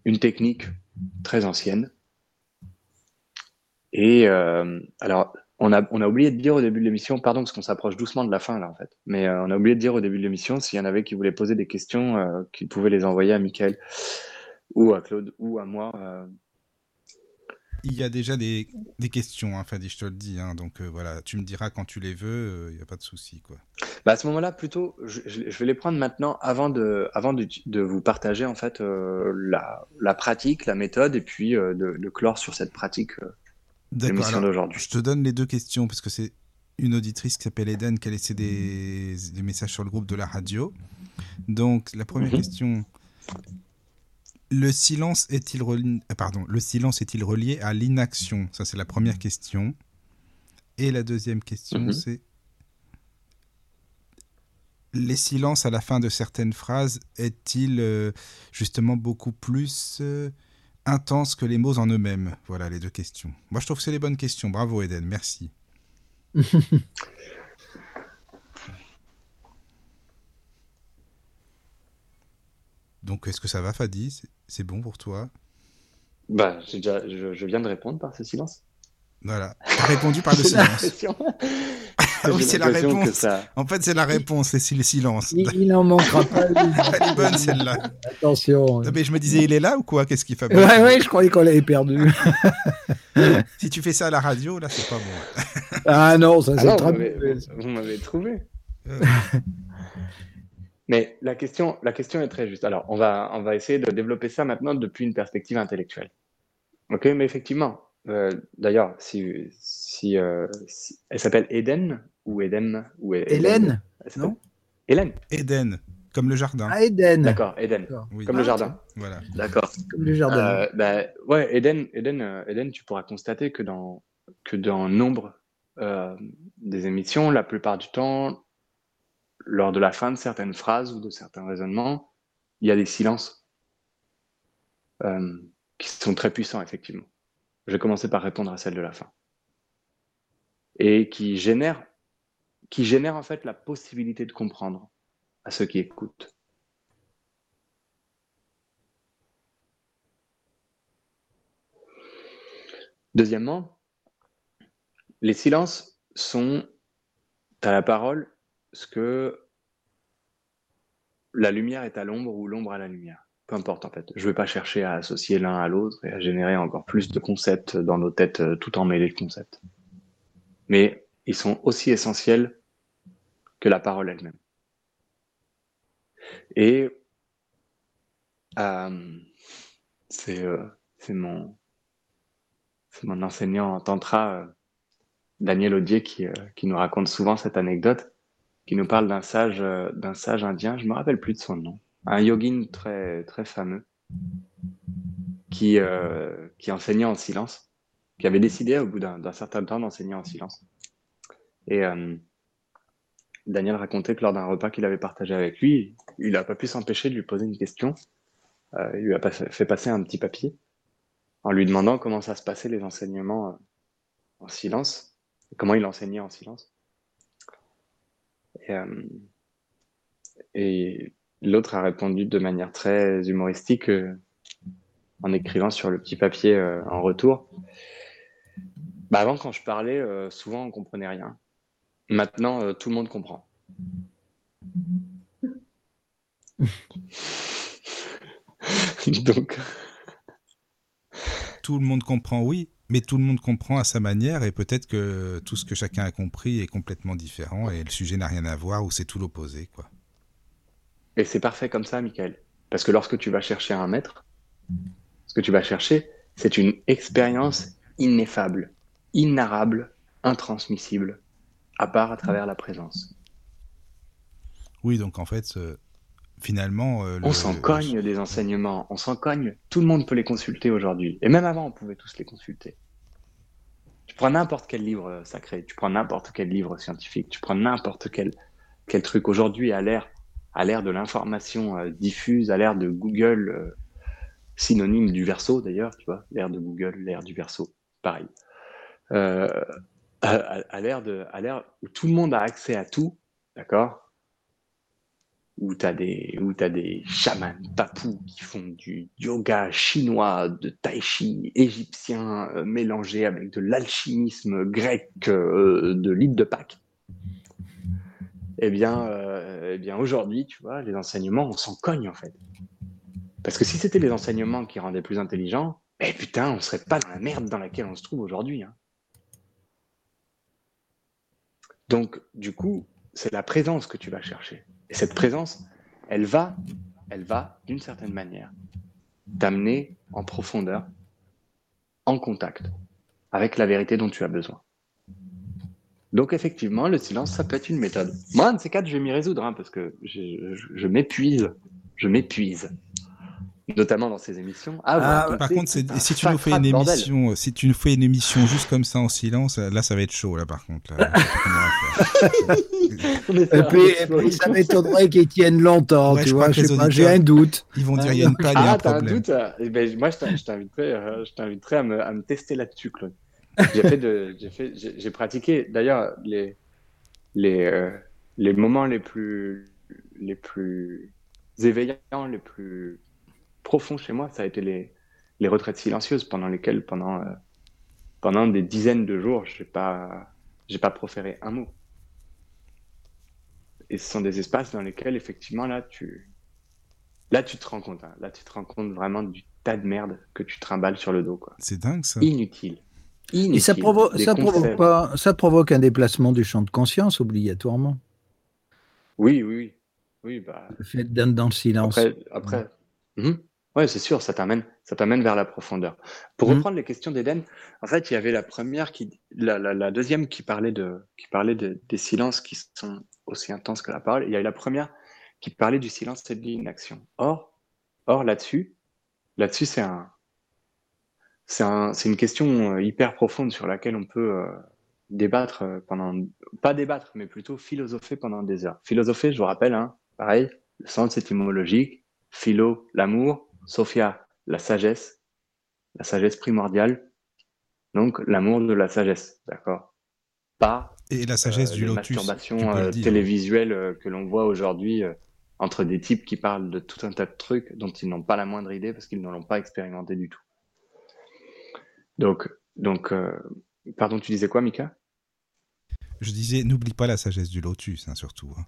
une technique très ancienne. Et euh, alors, on a, oublié de dire au début de l'émission, pardon, parce qu'on s'approche doucement de la fin là en fait, mais euh, on a oublié de dire au début de l'émission s'il y en avait qui voulaient poser des questions, euh, qu'ils pouvaient les envoyer à Mickaël ou à Claude ou à moi. Euh. Il y a déjà des, des questions, hein, Fadi, je te le dis. Hein, donc voilà, tu me diras quand tu les veux, il n'y a pas de souci. Quoi. Bah, à ce moment-là, plutôt, je, je, vais les prendre maintenant avant de, avant de, de vous partager en fait la, la, pratique, la méthode, et puis de, de, clore sur cette pratique D'accord. Je te donne les deux questions parce que c'est une auditrice qui s'appelle Eden qui a laissé des, des, messages sur le groupe de la radio. Donc la première mhm. question le silence est-il relié, euh, pardon, le silence est-il relié à l'inaction? Ça c'est la première question. Et la deuxième question mhm. c'est les silences à la fin de certaines phrases est-il euh, justement beaucoup plus euh, intense que les mots en eux-mêmes? Voilà les deux questions. Moi, je trouve que c'est les bonnes questions. Bravo, Eden. Merci. Donc, est-ce que ça va, Fadi? C'est bon pour toi? Bah, déjà, je, viens de répondre par ce silence. Voilà. Répondu par le silence. Ah oui, c'est la réponse. En fait, c'est la réponse, c'est le silence. Il, n'en manquera pas. Elle est bonne, celle-là. Attention. mais je me disais, il est là ou quoi? Qu'est-ce qu'il fait? Ouais, ouais, je croyais qu'on l'avait perdu. si tu fais ça à la radio, là, c'est pas bon. ah non, ça c'est très Vous m'avez trouvé. Euh. Mais la question, la question est très juste. Alors, on va, on va essayer de développer ça maintenant depuis une perspective intellectuelle. Ok, mais effectivement, euh, d'ailleurs, si, euh, si, elle s'appelle Eden ou Eden ou Hélène, non? Hélène. Eden, comme le jardin. Ah, Eden. D'accord, Eden, comme le ah, jardin. Voilà. D'accord. Comme le jardin. Euh, bah, ouais, Eden, Eden, Eden, tu pourras constater que dans que dans nombre des émissions, la plupart du temps, lors de la fin de certaines phrases ou de certains raisonnements, il y a des silences qui sont très puissants, effectivement. Je vais commencer par répondre à celle de la fin. Et qui génère, qui génère en fait la possibilité de comprendre à ceux qui écoutent. Deuxièmement, les silences sont à la parole ce que la lumière est à l'ombre ou l'ombre à la lumière peu importe en fait. Je ne vais pas chercher à associer l'un à l'autre et à générer encore plus de concepts dans nos têtes euh, tout en mêlés de concepts. Mais ils sont aussi essentiels que la parole elle-même. Et euh, c'est euh, mon, mon enseignant en tantra, Daniel Audier, qui nous raconte souvent cette anecdote, qui nous parle d'un sage, d'un sage indien, je me rappelle plus de son nom un yogin très, très fameux qui, euh, qui enseignait en silence, qui avait décidé au bout d'un certain temps d'enseigner en silence. Et euh, Daniel racontait que lors d'un repas qu'il avait partagé avec lui, il n'a pas pu s'empêcher de lui poser une question. Euh, il lui a fait passer un petit papier en lui demandant comment ça se passait les enseignements en silence, comment il enseignait en silence. Et, et L'autre a répondu de manière très humoristique euh, en écrivant sur le petit papier euh, en retour. Bah avant, quand je parlais, euh, souvent on comprenait rien. Maintenant, tout le monde comprend. Donc. Tout le monde comprend, oui, mais tout le monde comprend à sa manière et peut-être que tout ce que chacun a compris est complètement différent et le sujet n'a rien à voir ou c'est tout l'opposé, quoi. Et c'est parfait comme ça, Michael. Parce que lorsque tu vas chercher un maître, ce que tu vas chercher, c'est une expérience ineffable, inarrable, intransmissible, à part à travers la présence. Oui, donc en fait, finalement... Euh, on s'en cogne des enseignements, on s'en cogne. Tout le monde peut les consulter aujourd'hui. Et même avant, on pouvait tous les consulter. Tu prends n'importe quel livre sacré, tu prends n'importe quel livre scientifique, tu prends n'importe quel, quel truc. Aujourd'hui, à l'ère à l'ère de l'information euh, diffuse, à l'ère de Google, euh, synonyme du verso d'ailleurs, tu vois, l'ère de Google, l'ère du verso, pareil. Euh, à, à l'ère où tout le monde a accès à tout, d'accord? Où tu as des où chamans papous qui font du yoga chinois, de tai chi égyptien euh, mélangé avec de l'alchimisme grec euh, de l'île de Pâques. Eh bien, euh, eh bien aujourd'hui, tu vois, les enseignements, on s'en cogne en fait. Parce que si c'était les enseignements qui rendaient plus intelligents, eh putain, on serait pas dans la merde dans laquelle on se trouve aujourd'hui. Hein. Donc, du coup, c'est la présence que tu vas chercher. Et cette présence, elle va, elle va, d'une certaine manière, t'amener en profondeur, en contact avec la vérité dont tu as besoin. Donc effectivement, le silence, ça peut être une méthode. Moi, un de ces quatre, je vais m'y résoudre, hein, parce que je m'épuise, je m'épuise notamment dans ces émissions. Ah, ah par contre, si tu nous fais une émission, si tu nous fais une émission juste comme ça en silence, là, ça va être chaud, là, par contre. et puis, ça m'étonnerait qu'ils tiennent longtemps, tu vois. J'ai un doute. Ils vont dire, il y a une panne, ah, un problème. un doute eh ben, Moi, je t'inviterais, euh, je t'inviterais à me, à me tester là-dessus, Claude. J'ai fait de, j'ai fait, j'ai pratiqué. D'ailleurs, les, les, euh, les moments les plus, les plus éveillants, les plus profond chez moi, ça a été les, les retraites silencieuses pendant lesquelles, pendant, euh, pendant des dizaines de jours, je n'ai pas, j'ai pas proféré un mot. Et ce sont des espaces dans lesquels, effectivement, là, tu, là, tu te rends compte. Hein. Là, tu te rends compte vraiment du tas de merde que tu trimbales sur le dos. C'est dingue, ça. Inutile. Inutile. Et ça, ça, provoque pas, ça provoque un déplacement du champ de conscience, obligatoirement. Oui, oui, oui. oui bah... Le fait d'être dans le silence. Après, après... Mhm. Oui, c'est sûr, ça t'amène, ça t'amène vers la profondeur. Pour mmh. reprendre les questions d'Eden, en fait, il y avait la première qui, la, deuxième qui parlait de, qui parlait des silences qui sont aussi intenses que la parole. Il y avait la première qui parlait du silence et de l'inaction. Or, or là-dessus, là-dessus, c'est un, c'est un, une question euh, hyper profonde sur laquelle on peut euh, débattre euh, pendant, pas débattre, mais plutôt philosopher pendant des heures. Philosopher, je vous rappelle, hein, pareil, le sens étymologique, philo, l'amour, Sophia, la sagesse, la sagesse primordiale, donc l'amour de la sagesse, d'accord? Pas et la sagesse euh, du lotus, masturbation euh, télévisuelle euh, que l'on voit aujourd'hui entre des types qui parlent de tout un tas de trucs dont ils n'ont pas la moindre idée parce qu'ils ne l'ont pas expérimenté du tout. Donc, donc pardon, tu disais quoi, Mika? Je disais, n'oublie pas la sagesse du lotus, hein, surtout. Hein.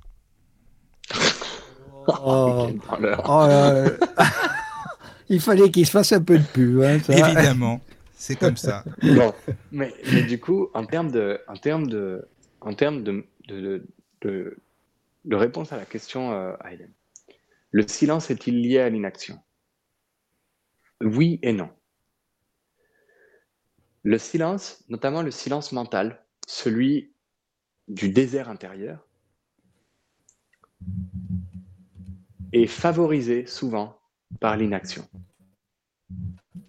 oh, oh il fallait qu'il se fasse un peu de pub. Hein, Évidemment, c'est comme ça. Bon, mais, mais, du coup, en termes de, en termes de, en termes de, de, de, de réponse à la question, euh, le silence est-il lié à l'inaction? Oui et non. Le silence, notamment le silence mental, celui du désert intérieur, est favorisé souvent par l'inaction.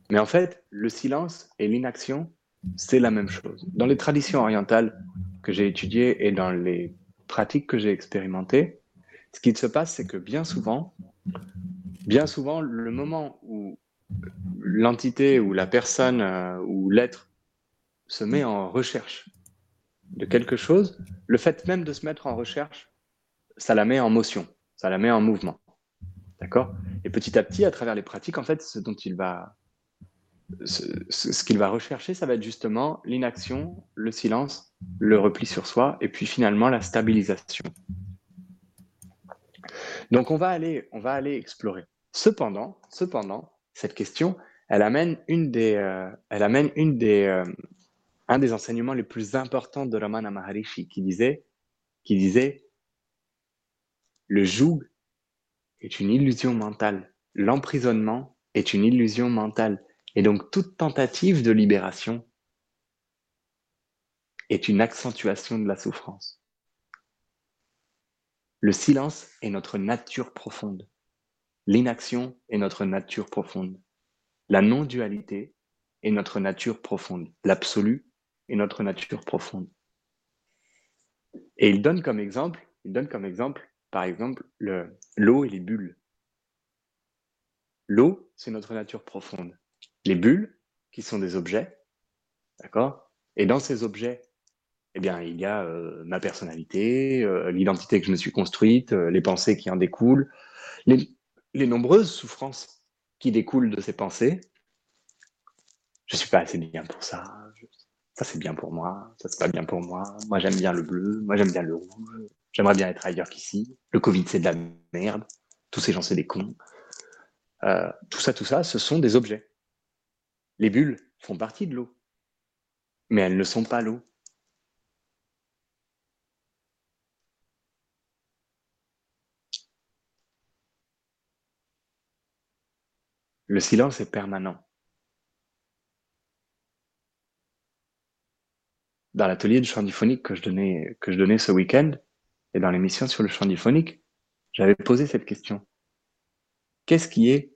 Mais en fait, le silence et l'inaction, c'est la même chose. Dans les traditions orientales que j'ai étudiées et dans les pratiques que j'ai expérimentées, ce qui se passe, c'est que bien souvent, bien souvent, le moment où l'entité ou la personne euh, ou l'être se met en recherche de quelque chose, le fait même de se mettre en recherche, ça la met en motion, ça la met en mouvement. D'accord? Et petit à petit, à travers les pratiques, en fait, ce dont il va, ce, qu'il va rechercher, ça va être justement l'inaction, le silence, le repli sur soi, et puis finalement la stabilisation. Donc on va aller, on va aller explorer. Cependant, cependant, cette question, elle amène une des, euh, elle amène une des, euh, un des enseignements les plus importants de Ramana Maharishi, qui disait, qui disait, le joug est une illusion mentale. L'emprisonnement est une illusion mentale. Et donc toute tentative de libération est une accentuation de la souffrance. Le silence est notre nature profonde. L'inaction est notre nature profonde. La non-dualité est notre nature profonde. L'absolu est notre nature profonde. Et il donne comme exemple, il donne comme exemple par exemple, l'eau et les bulles. L'eau, c'est notre nature profonde. Les bulles, qui sont des objets, d'accord? Et dans ces objets, eh bien, il y a euh, ma personnalité, euh, l'identité que je me suis construite, euh, les pensées qui en découlent, les, nombreuses souffrances qui découlent de ces pensées. Je suis pas assez bien pour ça. ça c'est bien pour moi. Ça c'est pas bien pour moi. Moi j'aime bien le bleu. Moi j'aime bien le rouge. J'aimerais bien être ailleurs qu'ici. Le Covid c'est de la merde. Tous ces gens c'est des cons. tout ça, tout ça, ce sont des objets. Les bulles font partie de l'eau, mais elles ne sont pas l'eau. Le silence est permanent. Dans l'atelier de chant que je donnais, que je donnais ce week-end, et dans l'émission sur le chant diphonique, j'avais posé cette question. Qu'est-ce qui est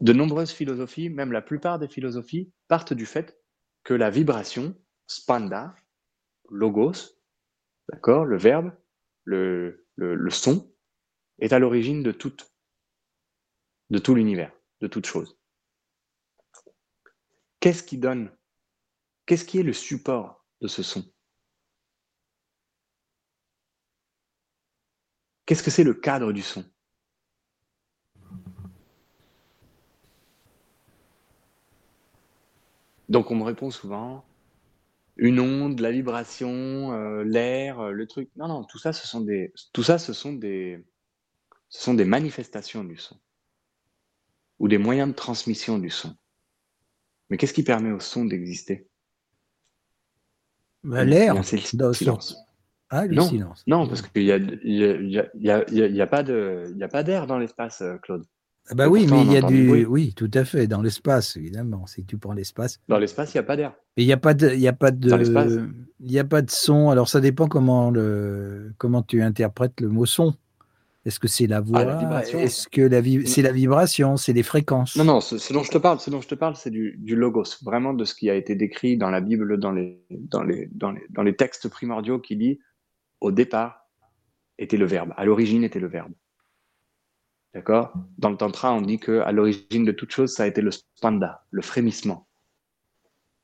De nombreuses philosophies, même la plupart des philosophies, partent du fait que la vibration, spanda, logos, d'accord, le verbe, le, le, le son, est à l'origine de toute de tout l'univers, de toute chose. Qu'est-ce qui donne Qu'est-ce qui est le support de ce son? Qu'est-ce que c'est le cadre du son? Donc on me répond souvent une onde, la vibration, euh, l'air, euh, le truc. Non, non, tout ça, ce sont des, tout ça, ce sont des, ce sont des manifestations du son ou des moyens de transmission du son. Mais qu'est-ce qui permet au son d'exister? L'air, le silence. Ah, le non. Non, parce qu'il n'y a, y a, y a, y a, pas d'air dans l'espace, euh, Claude. Ah bah oui, mais il y a du. Oui, tout à fait, dans l'espace, évidemment. Si tu prends l'espace. Dans l'espace, il n'y a pas d'air. Il n'y a pas de. A pas de... Il a pas de son. Alors, ça dépend comment, le... comment tu interprètes le mot son. Est-ce que c'est la ah, voix Est-ce que la c'est la vibration C'est les fréquences Non, non. Ce, dont je te parle, ce dont je te parle, c'est du, logos, vraiment de ce qui a été décrit dans la Bible, dans les, dans les, dans les, dans les textes primordiaux, qui dit au départ était le verbe, à l'origine était le verbe. D'accord? Dans le tantra, on dit que à l'origine de toute chose, ça a été le spanda, le frémissement.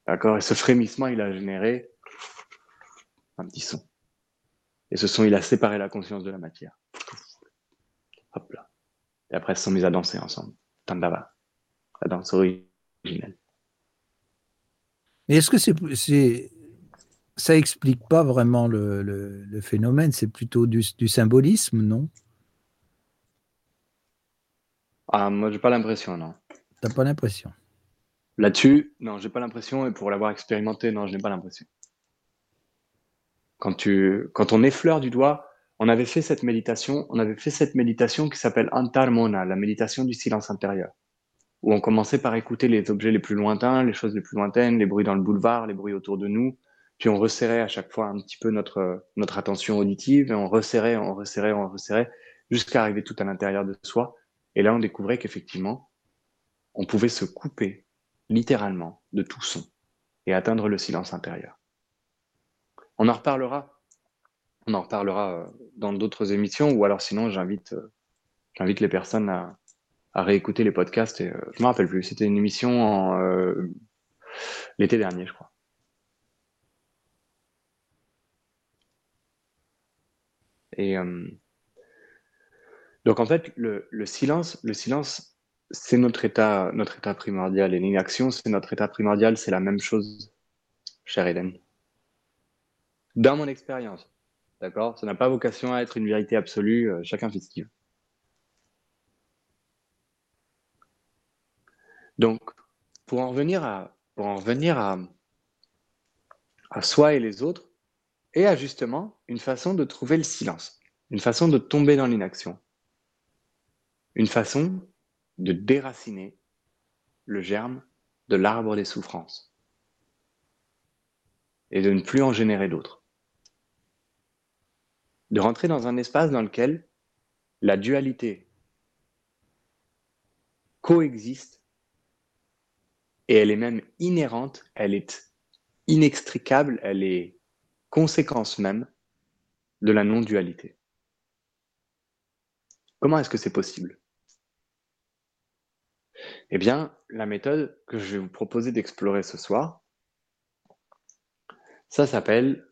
D'accord? Et ce frémissement, il a généré un petit son. Et ce son, il a séparé la conscience de la matière. Hop là. Et après, ils se sont mis à danser ensemble. Tandava. La danse originelle. Mais est-ce que c'est, c'est, ça explique pas vraiment le, le, phénomène C'est plutôt du, du, symbolisme, non? Ah, moi, j'ai pas l'impression, non. T'as pas l'impression? Là-dessus, non, j'ai pas l'impression. Et pour l'avoir expérimenté, non, je n'ai pas l'impression. Quand, tu, quand on effleure du doigt on avait fait cette méditation, on avait fait cette méditation qui s'appelle Antarmona, la méditation du silence intérieur, où on commençait par écouter les objets les plus lointains, les choses les plus lointaines, les bruits dans le boulevard, les bruits autour de nous, puis on resserrait à chaque fois un petit peu notre, notre attention auditive, et on resserrait, on resserrait, on resserrait, jusqu'à arriver tout à l'intérieur de soi. Et là, on découvrait qu'effectivement, on pouvait se couper littéralement de tout son et atteindre le silence intérieur. On en reparlera on en reparlera euh, dans d'autres émissions, ou alors sinon j'invite euh, j'invite les personnes à, réécouter les podcasts. Et, euh, je me rappelle plus, c'était une émission en, l'été dernier, je crois. Et donc en fait, le, silence, le silence, c'est notre état, notre état primordial, et l'inaction, c'est notre état primordial. C'est la même chose, cher Eden. Dans mon expérience, D'accord? Ça n'a pas vocation à être une vérité absolue, euh, chacun fait ce qu'il veut. Donc, pour en revenir à, pour en revenir à, à soi et les autres, et à justement une façon de trouver le silence, une façon de tomber dans l'inaction, une façon de déraciner le germe de l'arbre des souffrances et de ne plus en générer d'autres. De rentrer dans un espace dans lequel la dualité coexiste et elle est même inhérente, elle est inextricable, elle est conséquence même de la non-dualité. Comment est-ce que c'est possible? Eh bien, la méthode que je vais vous proposer d'explorer ce soir, Ça s'appelle,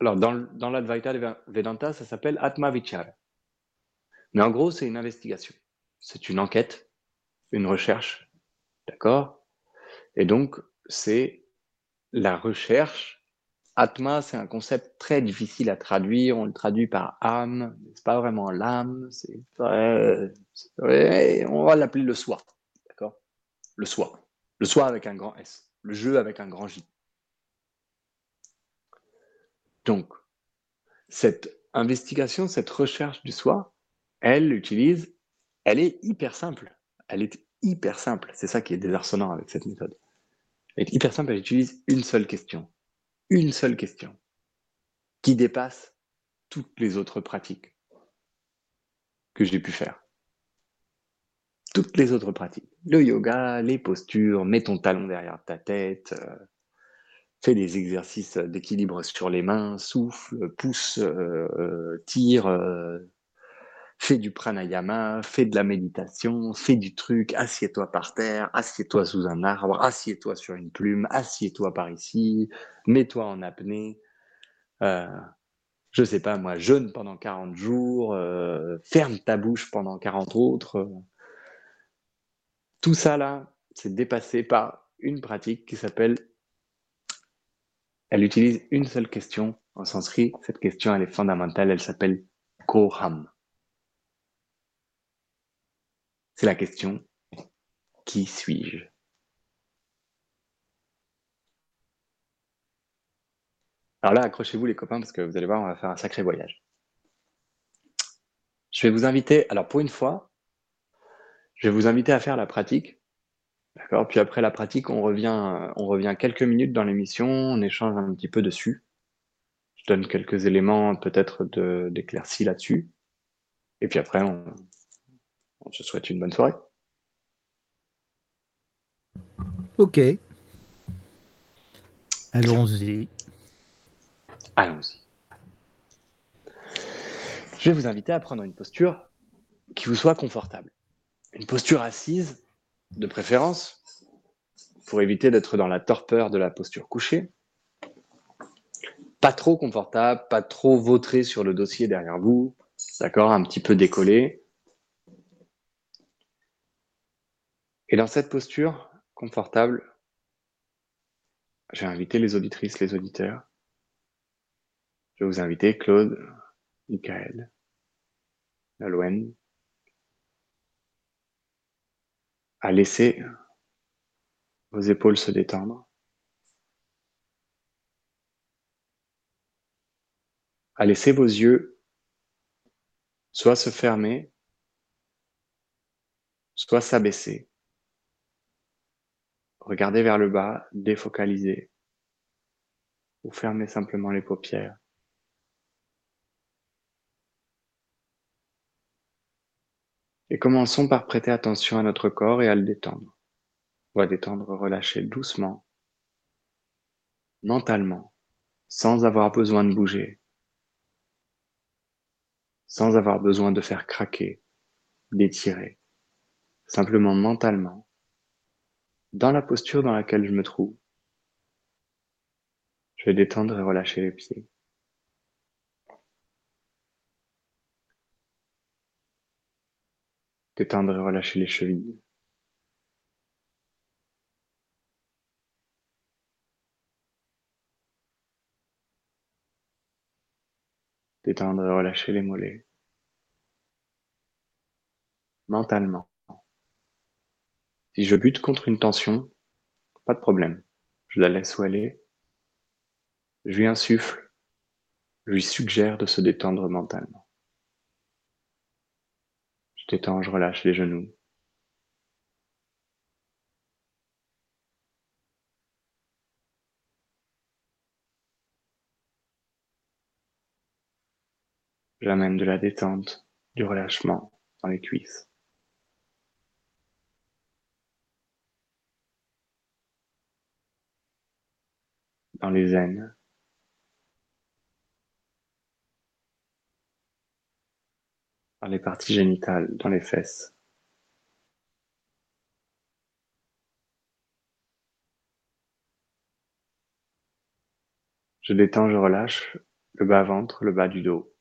alors dans, dans l'Advaita Vedanta, ça s'appelle Atma Vichara. Mais en gros, c'est une investigation. C'est une enquête, une recherche. D'accord? Et donc, c'est la recherche. Atma, c'est un concept très difficile à traduire. On le traduit par âme. C'est pas? Vraiment l'âme. C'est on va l'appeler le soi. D'accord? Le soi. Le soi avec un grand S. Le jeu avec un grand J. Donc, cette investigation, cette recherche du soi, elle utilise, elle est hyper simple. Elle est hyper simple. C'est ça qui est désarçonnant avec cette méthode. Elle est hyper simple, elle utilise une seule question. Une seule question qui dépasse toutes les autres pratiques que j'ai pu faire. Toutes les autres pratiques. Le yoga, les postures, mets ton talon derrière ta tête, euh, fais des exercices d'équilibre sur les mains, souffle, pousse, euh, euh, tire, fais du pranayama, fais de la méditation, fais du truc, assieds-toi par terre, assieds-toi sous un arbre, assieds-toi sur une plume, assieds-toi par ici, mets-toi en apnée. Euh, je sais pas moi, jeûne pendant 40 jours, euh, ferme ta bouche pendant 40 autres. Tout ça là, c'est dépassé par une pratique qui s'appelle elle utilise une seule question en sanskrit. Cette question, elle est fondamentale. Elle s'appelle Koham. C'est la question qui suis-je? Alors là, accrochez-vous les copains parce que vous allez voir, on va faire un sacré voyage. Je vais vous inviter, alors pour une fois, je vais vous inviter à faire la pratique. D'accord? Puis après la pratique, on revient, on revient quelques minutes dans l'émission, on échange un petit peu dessus. Je donne quelques éléments peut-être d'éclaircie là-dessus. Et puis après, on, je souhaite une bonne soirée. Ok. Allons-y. Allons-y. Je vais vous inviter à prendre une posture qui vous soit confortable. Une posture assise, de préférence, pour éviter d'être dans la torpeur de la posture couchée. Pas trop confortable, pas trop vautré sur le dossier derrière vous, d'accord, un petit peu décollé. Et dans cette posture confortable, je vais inviter les auditrices, les auditeurs. Je vais vous inviter Claude, Michael, Nalouen, à laisser vos épaules se détendre, à laisser vos yeux soit se fermer, soit s'abaisser. Regardez vers le bas, défocalisez, ou fermez simplement les paupières. Et commençons par prêter attention à notre corps et à le détendre. On va détendre, relâcher doucement, mentalement, sans avoir besoin de bouger, sans avoir besoin de faire craquer, d'étirer, simplement mentalement dans la posture dans laquelle je me trouve. Je vais détendre et relâcher les pieds. Détendre et relâcher les chevilles. Détendre et relâcher les mollets. Mentalement. Si je bute contre une tension, pas de problème. Je la laisse où elle. Je lui insuffle. Je lui suggère de se détendre mentalement. Je détends, je relâche les genoux. J'amène de la détente, du relâchement dans les cuisses. Dans les aines. Dans les parties génitales, dans les fesses. Je détends, je relâche le bas-ventre, le bas du dos.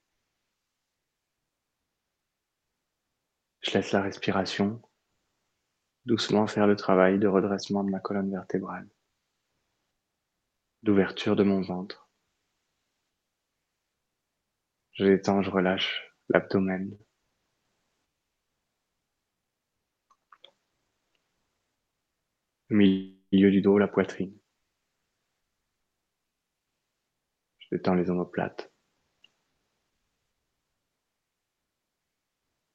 Je laisse la respiration doucement faire le travail de redressement de ma colonne vertébrale, d'ouverture de mon ventre. Je détends, je relâche l'abdomen. Le milieu du dos, la poitrine. Je détends les omoplates.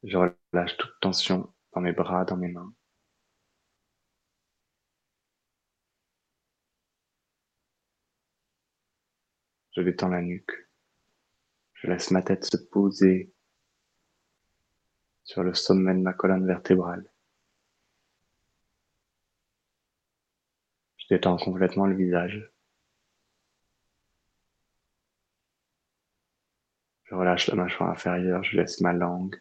Je relâche toute tension dans mes bras, dans mes mains. Je détends la nuque. Je laisse ma tête se poser sur le sommet de ma colonne vertébrale. Je détends complètement le visage. Je relâche la mâchoire inférieure, je laisse ma langue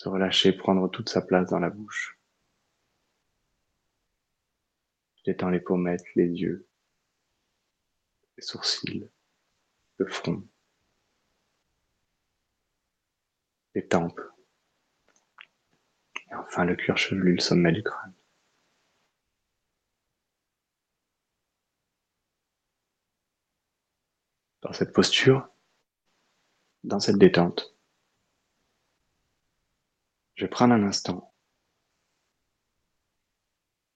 se relâcher, prendre toute sa place dans la bouche. Je détends les pommettes, les yeux, sourcils, le front, les tempes, et enfin le cuir chevelu, le sommet du crâne. Dans cette posture, dans cette détente, je vais prendre un instant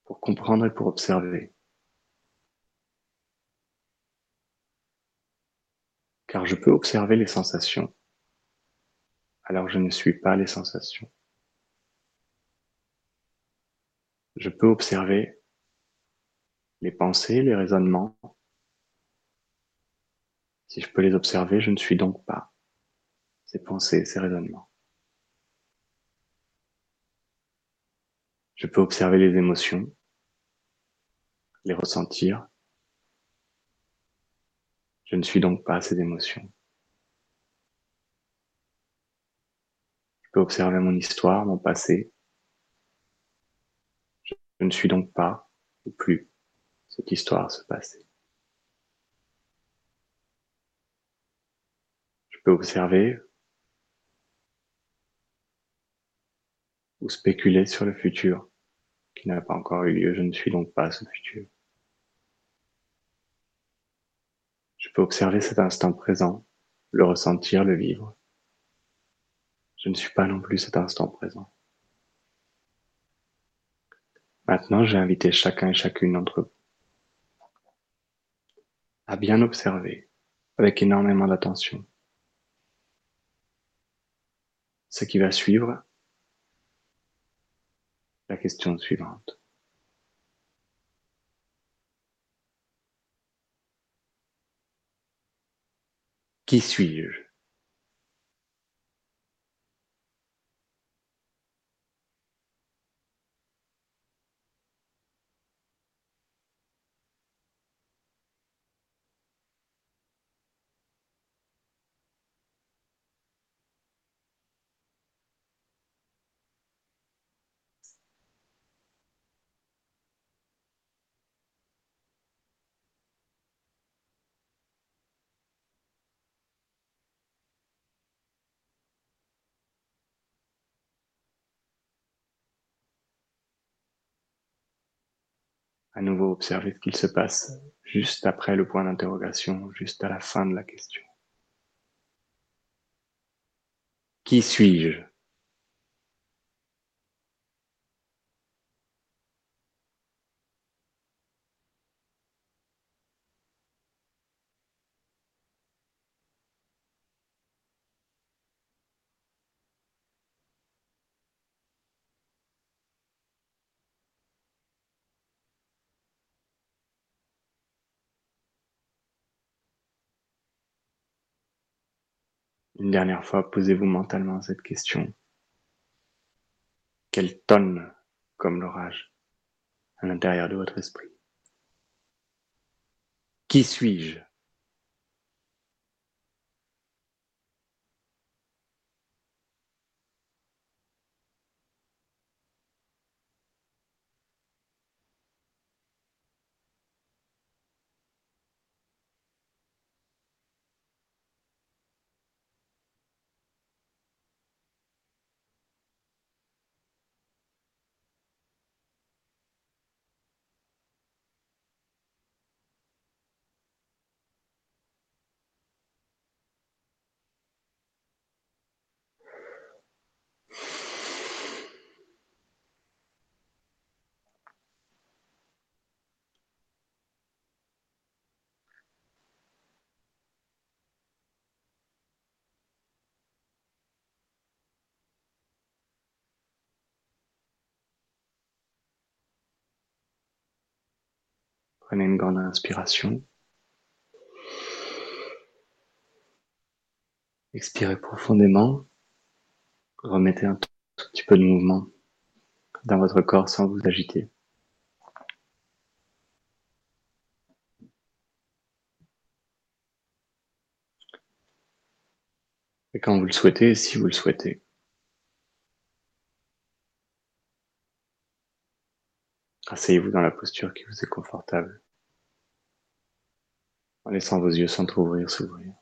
pour comprendre et pour observer. Je peux observer les sensations alors je ne suis pas les sensations. Je peux observer les pensées, les raisonnements. Si je peux les observer, je ne suis donc pas ces pensées, ces raisonnements. Je peux observer les émotions, les ressentir. Je ne suis donc pas ces émotions. Je peux observer mon histoire, mon passé. Je ne suis donc pas ou plus cette histoire, ce passé. Je peux observer ou spéculer sur le futur qui n'a pas encore eu lieu. Je ne suis donc pas ce futur. Je peux observer cet instant présent, le ressentir, le vivre. Je ne suis pas non plus cet instant présent. Maintenant, j'ai invité chacun et chacune d'entre vous à bien observer avec énormément d'attention ce qui va suivre la question suivante. Qui suis-je? À nouveau observer ce qu'il se passe juste après le point d'interrogation, juste à la fin de la question. Qui suis-je? Une dernière fois, posez-vous mentalement cette question. Quelle tonne comme l'orage à l'intérieur de votre esprit? Qui suis-je? Prenez une grande inspiration. Expirez profondément. Remettez un tout petit peu de mouvement dans votre corps sans vous agiter. Et quand vous le souhaitez, si vous le souhaitez, asseyez-vous dans la posture qui vous est confortable, en laissant vos yeux s'entrouvrir, s'ouvrir.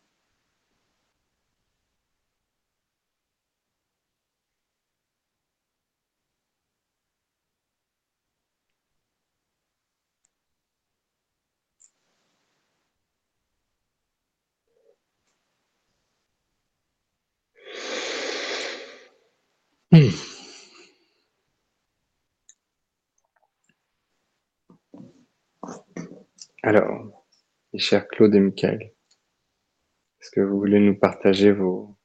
Hmm. Mes chers Claude et Michael, est-ce que vous voulez nous partager vos,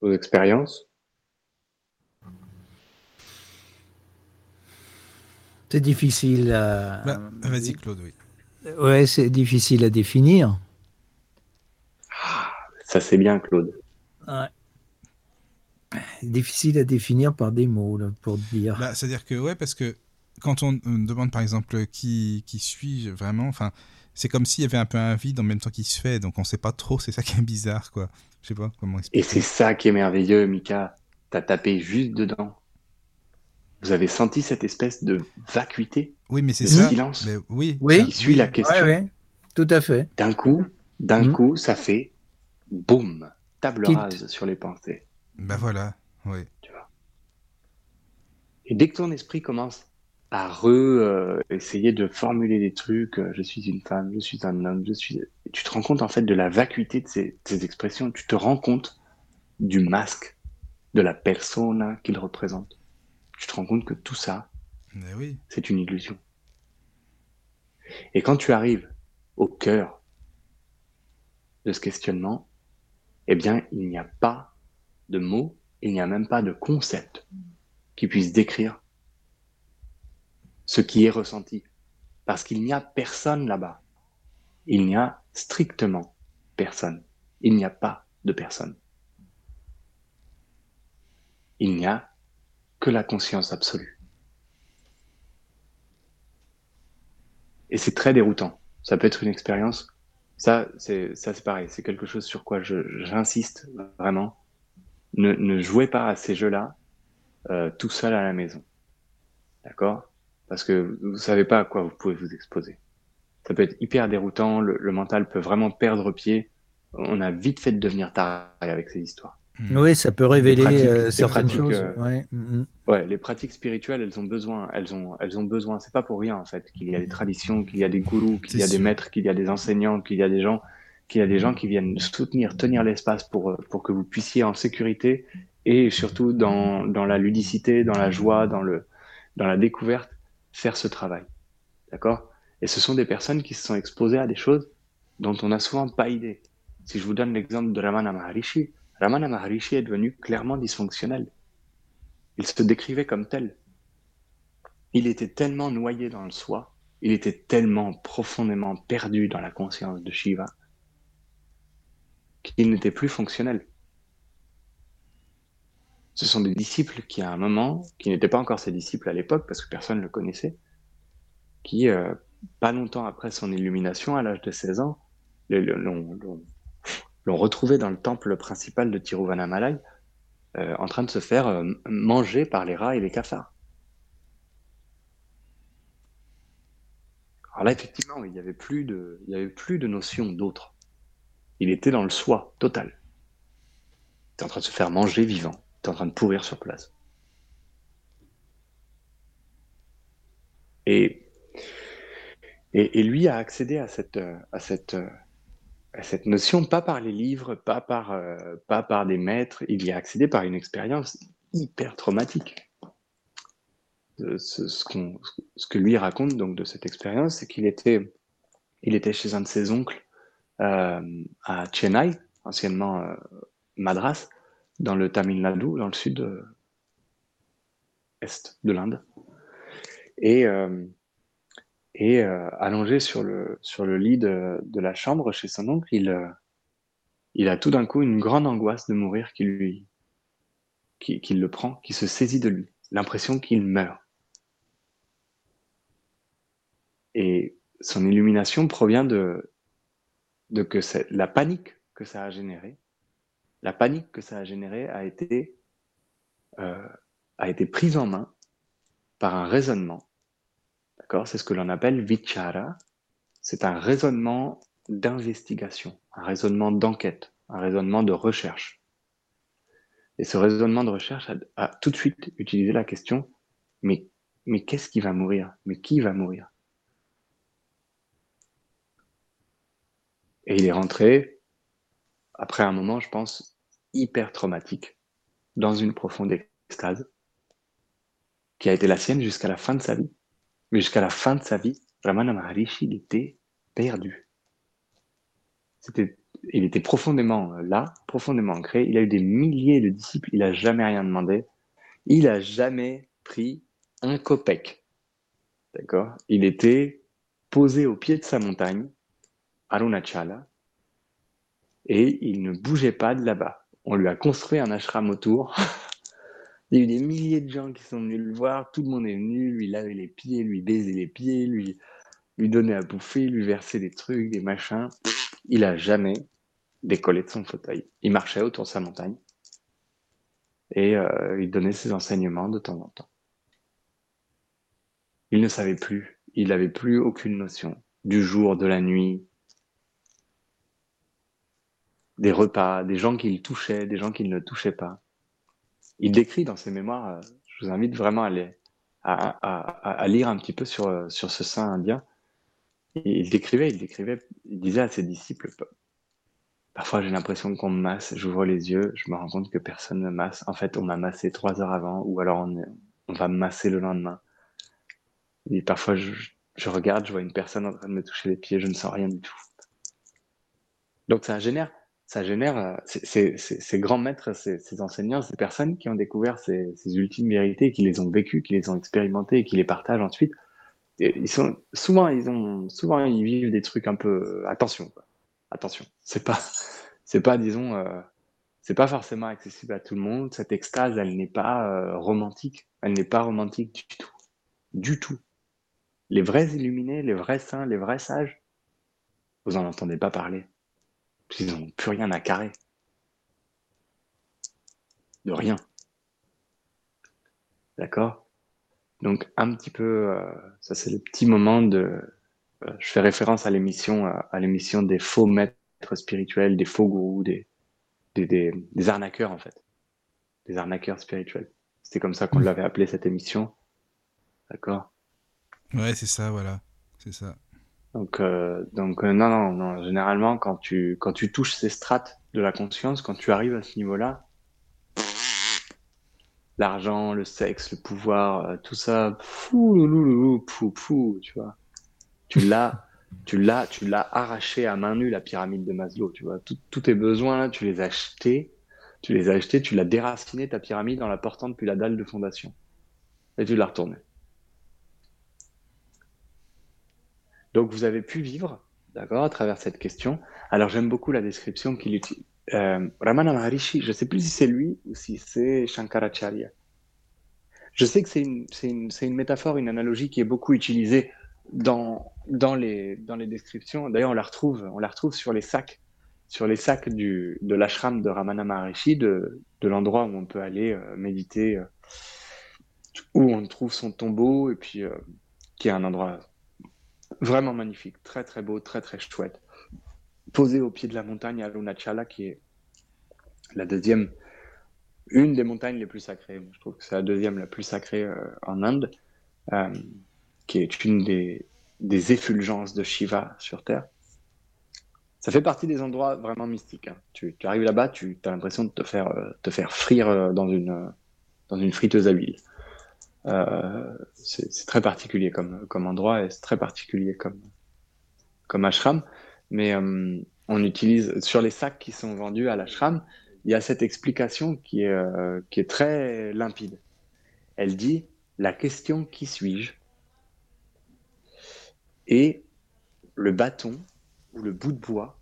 vos expériences? C'est difficile à... Bah, vas-y Claude, oui. Ouais, c'est difficile à définir. Ah, ça c'est bien Claude. Ouais difficile à définir par des mots, pour dire. Bah, C'est-à-dire que, ouais, parce que quand on, demande par exemple qui, qui suis-je vraiment, enfin, c'est comme s'il y avait un peu un vide en même temps qu'il se fait, donc on sait pas trop, c'est ça qui est bizarre, quoi. Je sais pas comment expliquer. Et c'est ça qui est merveilleux, Mika. T'as tapé juste dedans. Vous avez senti cette espèce de vacuité? Oui, mais c'est ça. silence? oui, oui. Qui suit la question. Oui, Tout à fait. D'un coup, d'un mhm. coup, ça fait boum, table rase sur les pensées. Ben voilà, oui. Tu vois. Et dès que ton esprit commence à re euh, essayer de formuler des trucs, euh, je suis une femme, je suis un homme, je suis, tu te rends compte en fait de la vacuité de ces, expressions, tu te rends compte du masque, de la persona qu'il représente. Tu te rends compte que tout ça, oui. c'est une illusion. Et quand tu arrives au cœur de ce questionnement, eh bien, il n'y a pas de mots, il n'y a même pas de concept qui puisse décrire ce qui est ressenti. Parce qu'il n'y a personne là-bas. Il n'y a strictement personne. Il n'y a pas de personne. Il n'y a que la conscience absolue. Et c'est très déroutant. Ça peut être une expérience. Ça, c'est, pareil. C'est quelque chose sur quoi j'insiste vraiment ne, jouez pas à ces jeux-là euh, tout seul à la maison. D'accord? Parce que vous ne savez pas à quoi vous pouvez vous exposer. Ça peut être hyper déroutant, le, mental peut vraiment perdre pied. On a vite fait de devenir taré avec ces histoires. Hmm. Oui, ça peut révéler euh, certaines choses. Euh, ouais. Hmm. ouais. les pratiques spirituelles, elles ont besoin, elles ont, elles ont besoin. C'est pas pour rien en fait qu'il y a des traditions, qu'il y a des gourous, qu'il y a des maîtres, qu'il y a des enseignants, qu'il y a des gens qu'il y a des gens qui viennent soutenir, tenir l'espace pour, pour que vous puissiez en sécurité et surtout dans, dans la ludicité, dans la joie, dans, le, dans la découverte, faire ce travail. D'accord? Et ce sont des personnes qui se sont exposées à des choses dont on n'a souvent pas idée. Si je vous donne l'exemple de Ramana Maharishi, Ramana Maharishi est devenu clairement dysfonctionnel. Il se décrivait comme tel. Il était tellement noyé dans le soi, il était tellement profondément perdu dans la conscience de Shiva, qu'il n'était plus fonctionnel. Ce sont des disciples qui, à un moment, qui n'étaient pas encore ses disciples à l'époque, parce que personne ne le connaissait, qui, euh, pas longtemps après son illumination, à l'âge de 16 ans, l'ont retrouvé dans le temple principal de Tiruvannamalai, euh, en train de se faire euh, manger par les rats et les cafards. Alors là, effectivement, il n'y avait plus de, il y avait plus de notion d'autre. Il était dans le soi total. Il était en train de se faire manger vivant. En train de pourrir sur place. Et, et, lui a accédé à cette, à, cette, à cette notion, pas par les livres, pas par, euh, pas par des maîtres, il y a accédé par une expérience hyper traumatique. Ce, ce, que lui raconte donc de cette expérience, c'est qu'il était, il était chez un de ses oncles euh, à Chennai, anciennement euh, Madras, dans le Tamil Nadu, dans le sud est de l'Inde. Et, euh, Et allongé sur le, lit de, la chambre chez son oncle, il, a tout d'un coup une grande angoisse de mourir qui lui, qui, le prend, qui se saisit de lui, l'impression qu'il meurt. Et son illumination provient de, de que la panique que ça a généré, la panique que ça a généré a été, euh, a été prise en main par un raisonnement. D'accord? C'est ce que l'on appelle vichara. C'est un raisonnement d'investigation, un raisonnement d'enquête, un raisonnement de recherche. Et ce raisonnement de recherche a, a tout de suite utilisé la question mais, mais qu'est-ce qui va mourir? Mais qui va mourir? Et il est rentré, après un moment, je pense, hyper traumatique, dans une profonde extase, qui a été la sienne jusqu'à la fin de sa vie. Mais jusqu'à la fin de sa vie, Ramana Maharishi, il était perdu. C'était, il était profondément là, profondément ancré. Il a eu des milliers de disciples, il n'a jamais rien demandé. Il n'a jamais pris un copec. D'accord? Il était posé au pied de sa montagne, Arunachala, et il ne bougeait pas de là-bas. On lui a construit un ashram autour. il y a eu des milliers de gens qui sont venus le voir, tout le monde est venu, lui laver les pieds, lui baiser les pieds, lui, lui donner à bouffer, lui verser des trucs, des machins. Il a jamais décollé de son fauteuil. Il marchait autour de sa montagne et euh, il donnait ses enseignements de temps en temps. Il ne savait plus, il n'avait plus aucune notion du jour, de la nuit, des repas, des gens qu'il touchait, des gens qu'il ne touchait pas. Il décrit dans ses mémoires, euh, je vous invite vraiment à, lire un petit peu sur, euh, ce saint indien. il décrivait, il décrivait, il disait à ses disciples, parfois j'ai l'impression qu'on me masse, j'ouvre les yeux, je me rends compte que personne ne masse. En fait, on m'a massé trois heures avant, ou alors on, va me masser le lendemain. Et parfois, je, je regarde, je vois une personne en train de me toucher les pieds, je ne sens rien du tout. Donc ça génère ça génère euh, ces, grands maîtres, ces, enseignants, ces personnes qui ont découvert ces, ultimes vérités, qui les ont vécues, qui les ont expérimentées et qui les partagent ensuite. souvent, ils vivent des trucs un peu attention, attention. C'est pas, euh, pas forcément accessible à tout le monde. Cette extase, elle n'est pas euh, romantique. Elle n'est pas romantique du tout, du tout. Les vrais illuminés, les vrais saints, les vrais sages, vous en entendez pas parler. Ils n'ont plus rien à carrer. De rien. D'accord? Donc un petit peu, euh, ça c'est le petit moment de... Euh, je fais référence à l'émission à l'émission des faux maîtres spirituels, des faux gourous, des, des, des, arnaqueurs en fait. Des arnaqueurs spirituels. C'était comme ça qu'on l'avait appelé cette émission. D'accord? Ouais, c'est ça, voilà. C'est ça. Donc, euh, donc euh, non, non, non. Généralement, quand tu, quand tu touches ces strates de la conscience, quand tu arrives à ce niveau-là, l'argent, le sexe, le pouvoir, euh, tout ça, fou, loulou, fou, fou, tu vois. Tu l'as, tu l'as, tu l'as arraché à main nue la pyramide de Maslow, tu vois. tous tes besoins tu les as achetés, tu les as achetés, tu l'as déraciné ta pyramide en la portant depuis la dalle de fondation, et tu l'as retournée. Donc vous avez pu vivre, d'accord, à travers cette question. Alors j'aime beaucoup la description qu'il utilise. Euh, Ramana Maharishi, je ne sais plus si c'est lui ou si c'est Shankaracharya. Je sais que c'est une, une, une, métaphore, une analogie qui est beaucoup utilisée dans, dans, les, dans les descriptions. D'ailleurs, on la retrouve, on la retrouve sur les sacs, sur les sacs du, de l'ashram de Ramana Maharishi, de, de l'endroit où on peut aller euh, méditer, euh, où on trouve son tombeau, et puis euh, qui est un endroit Vraiment magnifique, très très beau, très très chouette. Posé au pied de la montagne à Lunachala, qui est la deuxième, une des montagnes les plus sacrées. Je trouve que c'est la deuxième la plus sacrée euh, en Inde, euh, qui est une des, des effulgences de Shiva sur Terre. Ça fait partie des endroits vraiment mystiques. Hein. Tu, arrives là-bas, tu as l'impression de te faire, euh, te faire frire dans une, dans une friteuse à huile. Euh, c'est très particulier comme, comme endroit et c'est très particulier comme, comme ashram. Mais euh, on utilise sur les sacs qui sont vendus à l'ashram, il y a cette explication qui est, euh, qui est très limpide. Elle dit la question qui suis-je? Et le bâton ou le bout de bois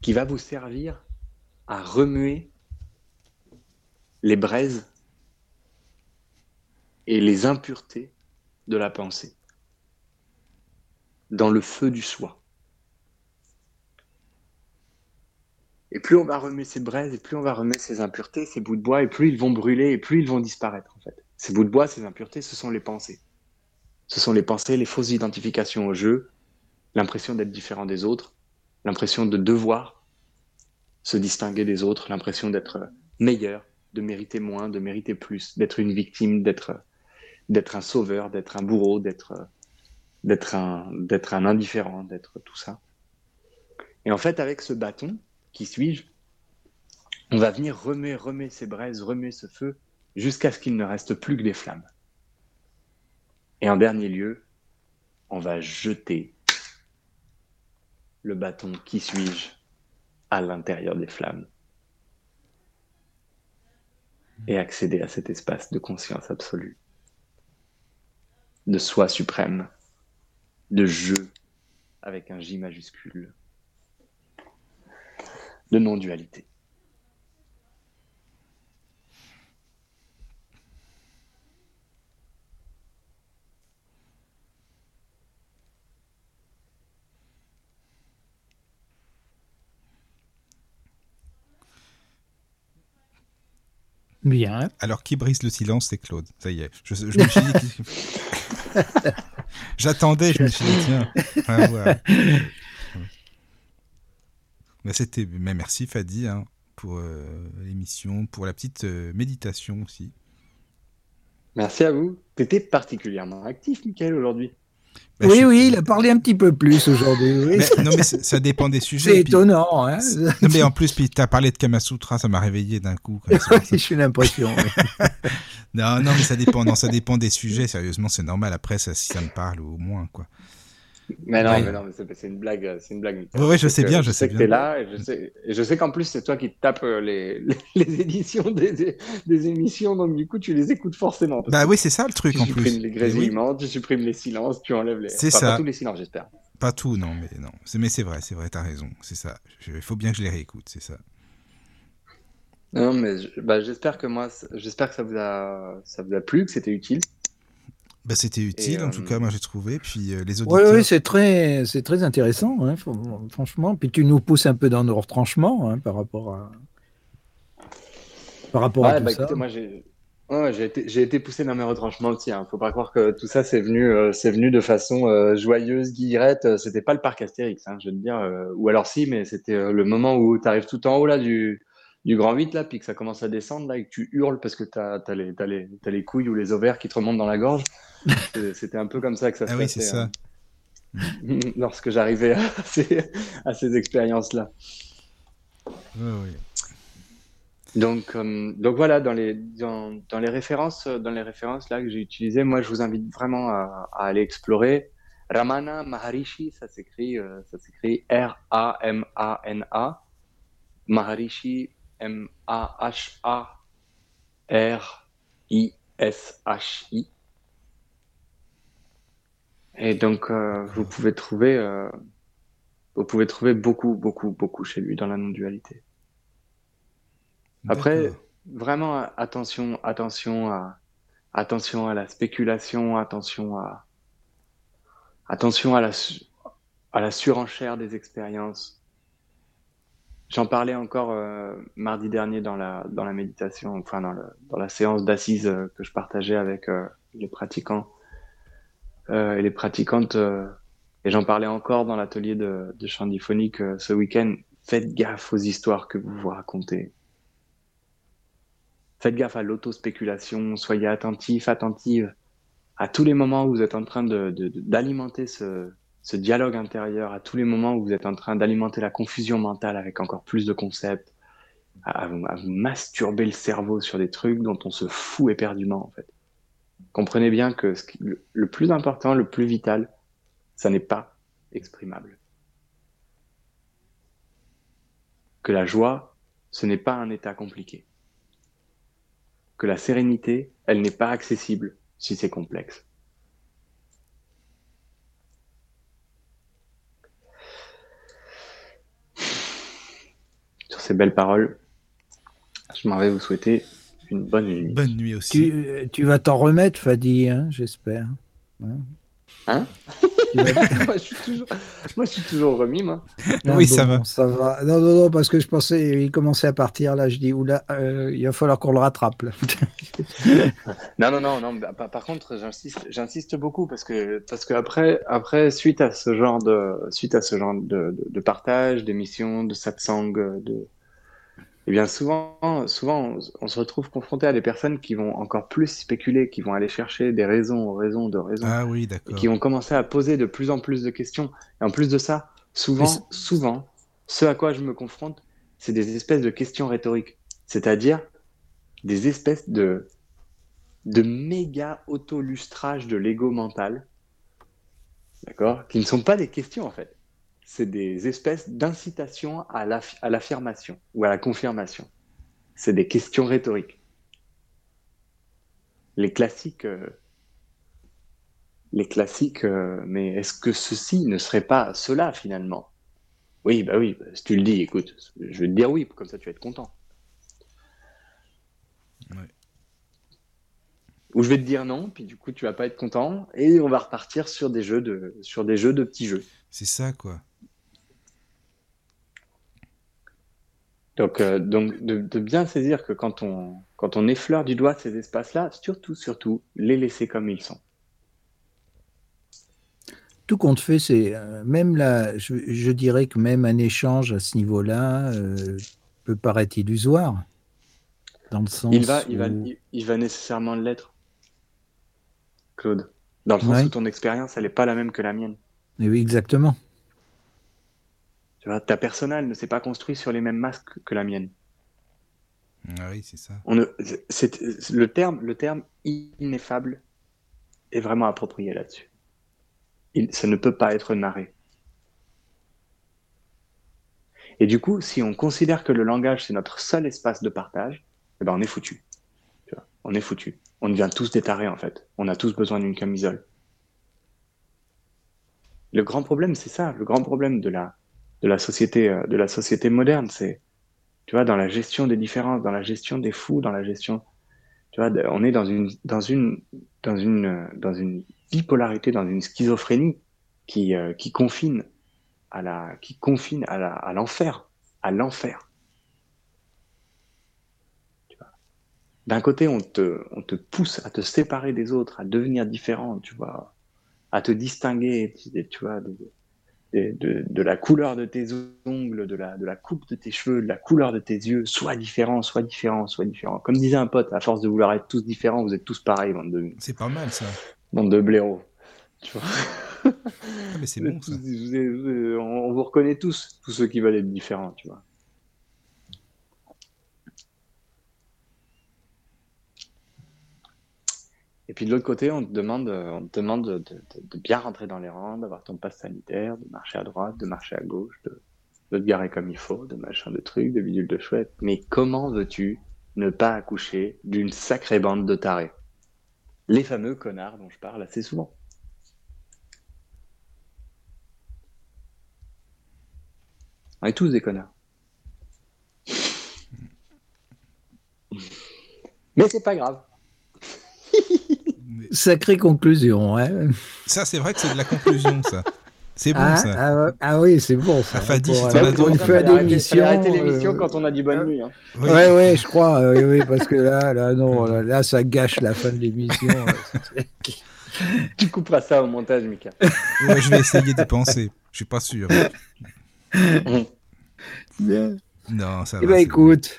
qui va vous servir à remuer les braises et les impuretés de la pensée dans le feu du soi. Et plus on va remuer ces braises, et plus on va remuer ces impuretés, ces bouts de bois, et plus ils vont brûler, et plus ils vont disparaître, en fait. Ces bouts de bois, ces impuretés, ce sont les pensées. Ce sont les pensées, les fausses identifications au jeu, l'impression d'être différent des autres, l'impression de devoir se distinguer des autres, l'impression d'être meilleur, de mériter moins, de mériter plus, d'être une victime, d'être d'être un sauveur, d'être un bourreau, un d'être un indifférent, d'être tout ça. Et en fait, avec ce bâton, qui suis-je On va venir remuer, remuer ces braises, remuer ce feu, jusqu'à ce qu'il ne reste plus que des flammes. Et en dernier lieu, on va jeter le bâton qui suis-je à l'intérieur des flammes et accéder à cet espace de conscience absolue, de soi suprême, de jeu avec un J majuscule, de non-dualité. Bien. Alors, qui brise le silence, c'est Claude. Ça y est. Je, me suis dit. J'attendais, je me suis dit, tiens. Mais c'était. Mais merci, Fadi, hein, pour euh, l'émission, pour la petite euh, méditation aussi. Merci à vous. Tu étais particulièrement actif, Michael, aujourd'hui. Bah, oui, oui, il a parlé un petit peu plus aujourd'hui. non, mais ça dépend des sujets. C'est étonnant. Hein non, mais en plus, puis tu as parlé de Kamasutra, ça m'a réveillé d'un coup. J'ai l'impression. non, non, mais ça dépend, non, ça dépend des sujets. Sérieusement, c'est normal. Après, ça, si ça me parle au moins, quoi. Mais non, mais non, c'est une blague, c'est une blague. Oui, je sais bien, je, sais, que tu es là, et je sais, et je sais qu'en plus c'est toi qui tapes euh, les, les, éditions des, des, émissions, donc du coup tu les écoutes forcément. Bah oui, c'est ça le truc en plus. Tu supprimes les grésillements, tu supprimes les silences, tu enlèves les. C'est ça. Pas tous les silences, j'espère. Pas tout, non, mais non. Mais c'est vrai, c'est vrai, t'as raison, c'est ça. Il faut bien que je les réécoute, c'est ça. Non, mais bah, j'espère que moi, j'espère que ça vous a, ça vous a plu, que c'était utile. Bah, c'était utile, en tout cas, moi j'ai trouvé. Puis euh, les auditeurs. Oui, c'est très, c'est très intéressant, hein, franchement. Puis tu nous pousses un peu dans nos retranchements hein, par rapport à, par rapport à tout bah, ça. moi j'ai, j'ai été, j'ai été poussé dans mes retranchements aussi. Hein. Faut pas croire que tout ça c'est venu, euh, c'est venu de façon euh, joyeuse, guillerette. C'était pas le parc Astérix, hein, je veux dire. ou alors si, mais c'était le moment où tu arrives tout en haut là du du grand 8 là, puis que ça commence à descendre là et que tu hurles parce que tu as, les, les, les couilles ou les ovaires qui te remontent dans la gorge. C'était un peu comme ça que ça se ah passait. Oui, c'est ça. Hein. lorsque j'arrivais à ces, expériences-là. oui. Donc, euh, donc voilà, dans les, dans, dans, les références, dans les références là que j'ai utilisées, moi je vous invite vraiment à, à aller explorer. Ramana Maharishi, ça s'écrit, euh, ça s'écrit R-A-M-A-N-A. Maharishi, M-A-H-A-R-I-S-H-I. Et donc, euh, vous pouvez trouver, euh, vous pouvez trouver beaucoup, beaucoup, beaucoup chez lui dans la non-dualité. Après, vraiment attention, attention à, attention à la spéculation, attention à, attention à la, à la surenchère des expériences. J'en parlais encore euh, mardi dernier dans la, dans la méditation, enfin dans, le, dans la séance d'assises que je partageais avec les pratiquants euh, et les pratiquantes, euh, et j'en parlais encore dans l'atelier de, de chant euh, ce week-end, faites gaffe aux histoires que vous vous racontez. Faites gaffe à l'autospéculation, soyez attentifs, attentives à tous les moments où vous êtes en train d'alimenter de, ce, ce dialogue intérieur, à tous les moments où vous êtes en train d'alimenter la confusion mentale avec encore plus de concepts, à, vous, masturber le cerveau sur des trucs dont on se fout éperdument en fait comprenez bien que le plus important, le plus vital, ça n'est pas exprimable. Que la joie, ce n'est pas un état compliqué. Que la sérénité, elle n'est pas accessible si c'est complexe. Ces belles paroles. Je m'en vais vous souhaiter une bonne nuit. Bonne nuit aussi. Tu, vas t'en remettre, Fadi, hein, j'espère. Hein, hein moi, je suis toujours, moi, je suis toujours remis, moi. oui, ça va. Ça va. Non, non, non, parce que je pensais, il commençait à partir, là, je dis, oula, euh, il va falloir qu'on le rattrape, non, non, non, non. Bah, par, contre, j'insiste, j'insiste beaucoup parce que, parce que après, après, suite à ce genre de, suite à ce genre de, de, partage, d'émissions, de satsang, de, eh bien souvent, souvent on, se retrouve confronté à des personnes qui vont encore plus spéculer, qui vont aller chercher des raisons, raisons de raisons, ah oui, et qui vont commencer à poser de plus en plus de questions. Et en plus de ça, souvent, souvent, ce à quoi je me confronte, c'est des espèces de questions rhétoriques, c'est-à-dire des espèces de de méga auto-lustrage de l'ego mental, d'accord, qui ne sont pas des questions en fait c'est des espèces d'incitation à l'affirmation ou à la confirmation. C'est des questions rhétoriques. Les classiques, euh, les classiques, euh, mais est-ce que ceci ne serait pas cela finalement? Oui, bah oui, bah, si tu le dis, écoute, je vais te dire oui, comme ça tu vas être content. Ou je vais te dire non, puis du coup tu vas pas être content, et on va repartir sur des jeux de, sur des jeux de petits jeux. C'est ça, quoi. Donc, euh, donc de, bien saisir que quand on, quand on effleure du doigt ces espaces-là, surtout, surtout, les laisser comme ils sont. Tout compte fait, c'est euh, même là, je, dirais que même un échange à ce niveau-là euh, peut paraître illusoire, dans le sens il va, il va, il, va nécessairement l'être, Claude. Dans le sens où ton expérience, elle n'est pas la même que la mienne. oui, exactement ta personnelle ne s'est pas construite sur les mêmes masques que la mienne. Ah oui, c'est ça. On le, terme, le terme ineffable est vraiment approprié là-dessus. ça ne peut pas être narré. Et du coup, si on considère que le langage, c'est notre seul espace de partage, eh ben on est foutu. on est foutu. On devient tous des tarés, en fait. On a tous besoin d'une camisole. Le grand problème, c'est ça. Le grand problème de la, de la société, euh, de la société moderne. C'est, tu vois, dans la gestion des différences, dans la gestion des fous, dans la gestion, tu vois, on est dans une, dans une, dans une, dans une bipolarité, dans une schizophrénie qui, euh, qui confine à la, qui confine à la, à l'enfer, à l'enfer. D'un côté, on te, on te pousse à te séparer des autres, à devenir différent, tu vois, à te distinguer, tu vois, la couleur de tes ongles, de la, de la coupe de tes cheveux, de la couleur de tes yeux, soit différent, soit différent, soit différent. Comme disait un pote, à force de vouloir être tous différents, vous êtes tous pareils, bande de. C'est pas mal ça. Bande de blaireaux. Tu vois ah, mais c'est bon ça. on vous reconnaît tous, tous ceux qui veulent être différents, tu vois. Et puis de l'autre côté, on te demande, on te demande de, bien rentrer dans les rangs, d'avoir ton passe sanitaire, de marcher à droite, de marcher à gauche, de, te garer comme il faut, de machin de trucs, de bidule de chouette. Mais comment veux-tu ne pas accoucher d'une sacrée bande de tarés? Les fameux connards dont je parle assez souvent. On est tous des connards. Mais c'est pas grave. Sacrée conclusion, hein. Ça, c'est vrai que c'est de la conclusion, ça. C'est bon, ah, ça. Ah, ah, oui, c'est bon, ça. Fadi, pour, si d'émission. arrêter l'émission quand on a dit bonne nuit. Hein. Oui. Ouais, ouais, je crois. Euh, oui, parce que là, là, non, là, ça gâche la fin de l'émission. tu couperas ça au montage, Mika. Ouais, je vais essayer de penser. Je suis pas sûr. Bien. Non, ça eh va. Eh ben, écoute.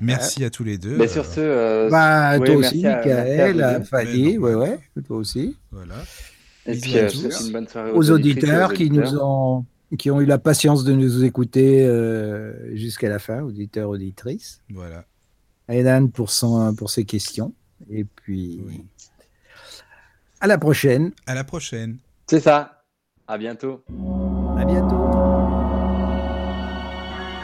Merci à tous les deux. Mais sur ce, euh, bah, toi aussi, Michael, à, Fanny, ouais, ouais, toi aussi. Voilà. Et puis, euh, une bonne soirée aux, auditeurs, qui nous ont, qui ont eu la patience de nous écouter euh, jusqu'à la fin, auditeurs, auditrices. Voilà. Aidan pour son, pour ses questions. Et puis, à la prochaine. À la prochaine. C'est ça. À bientôt. À bientôt.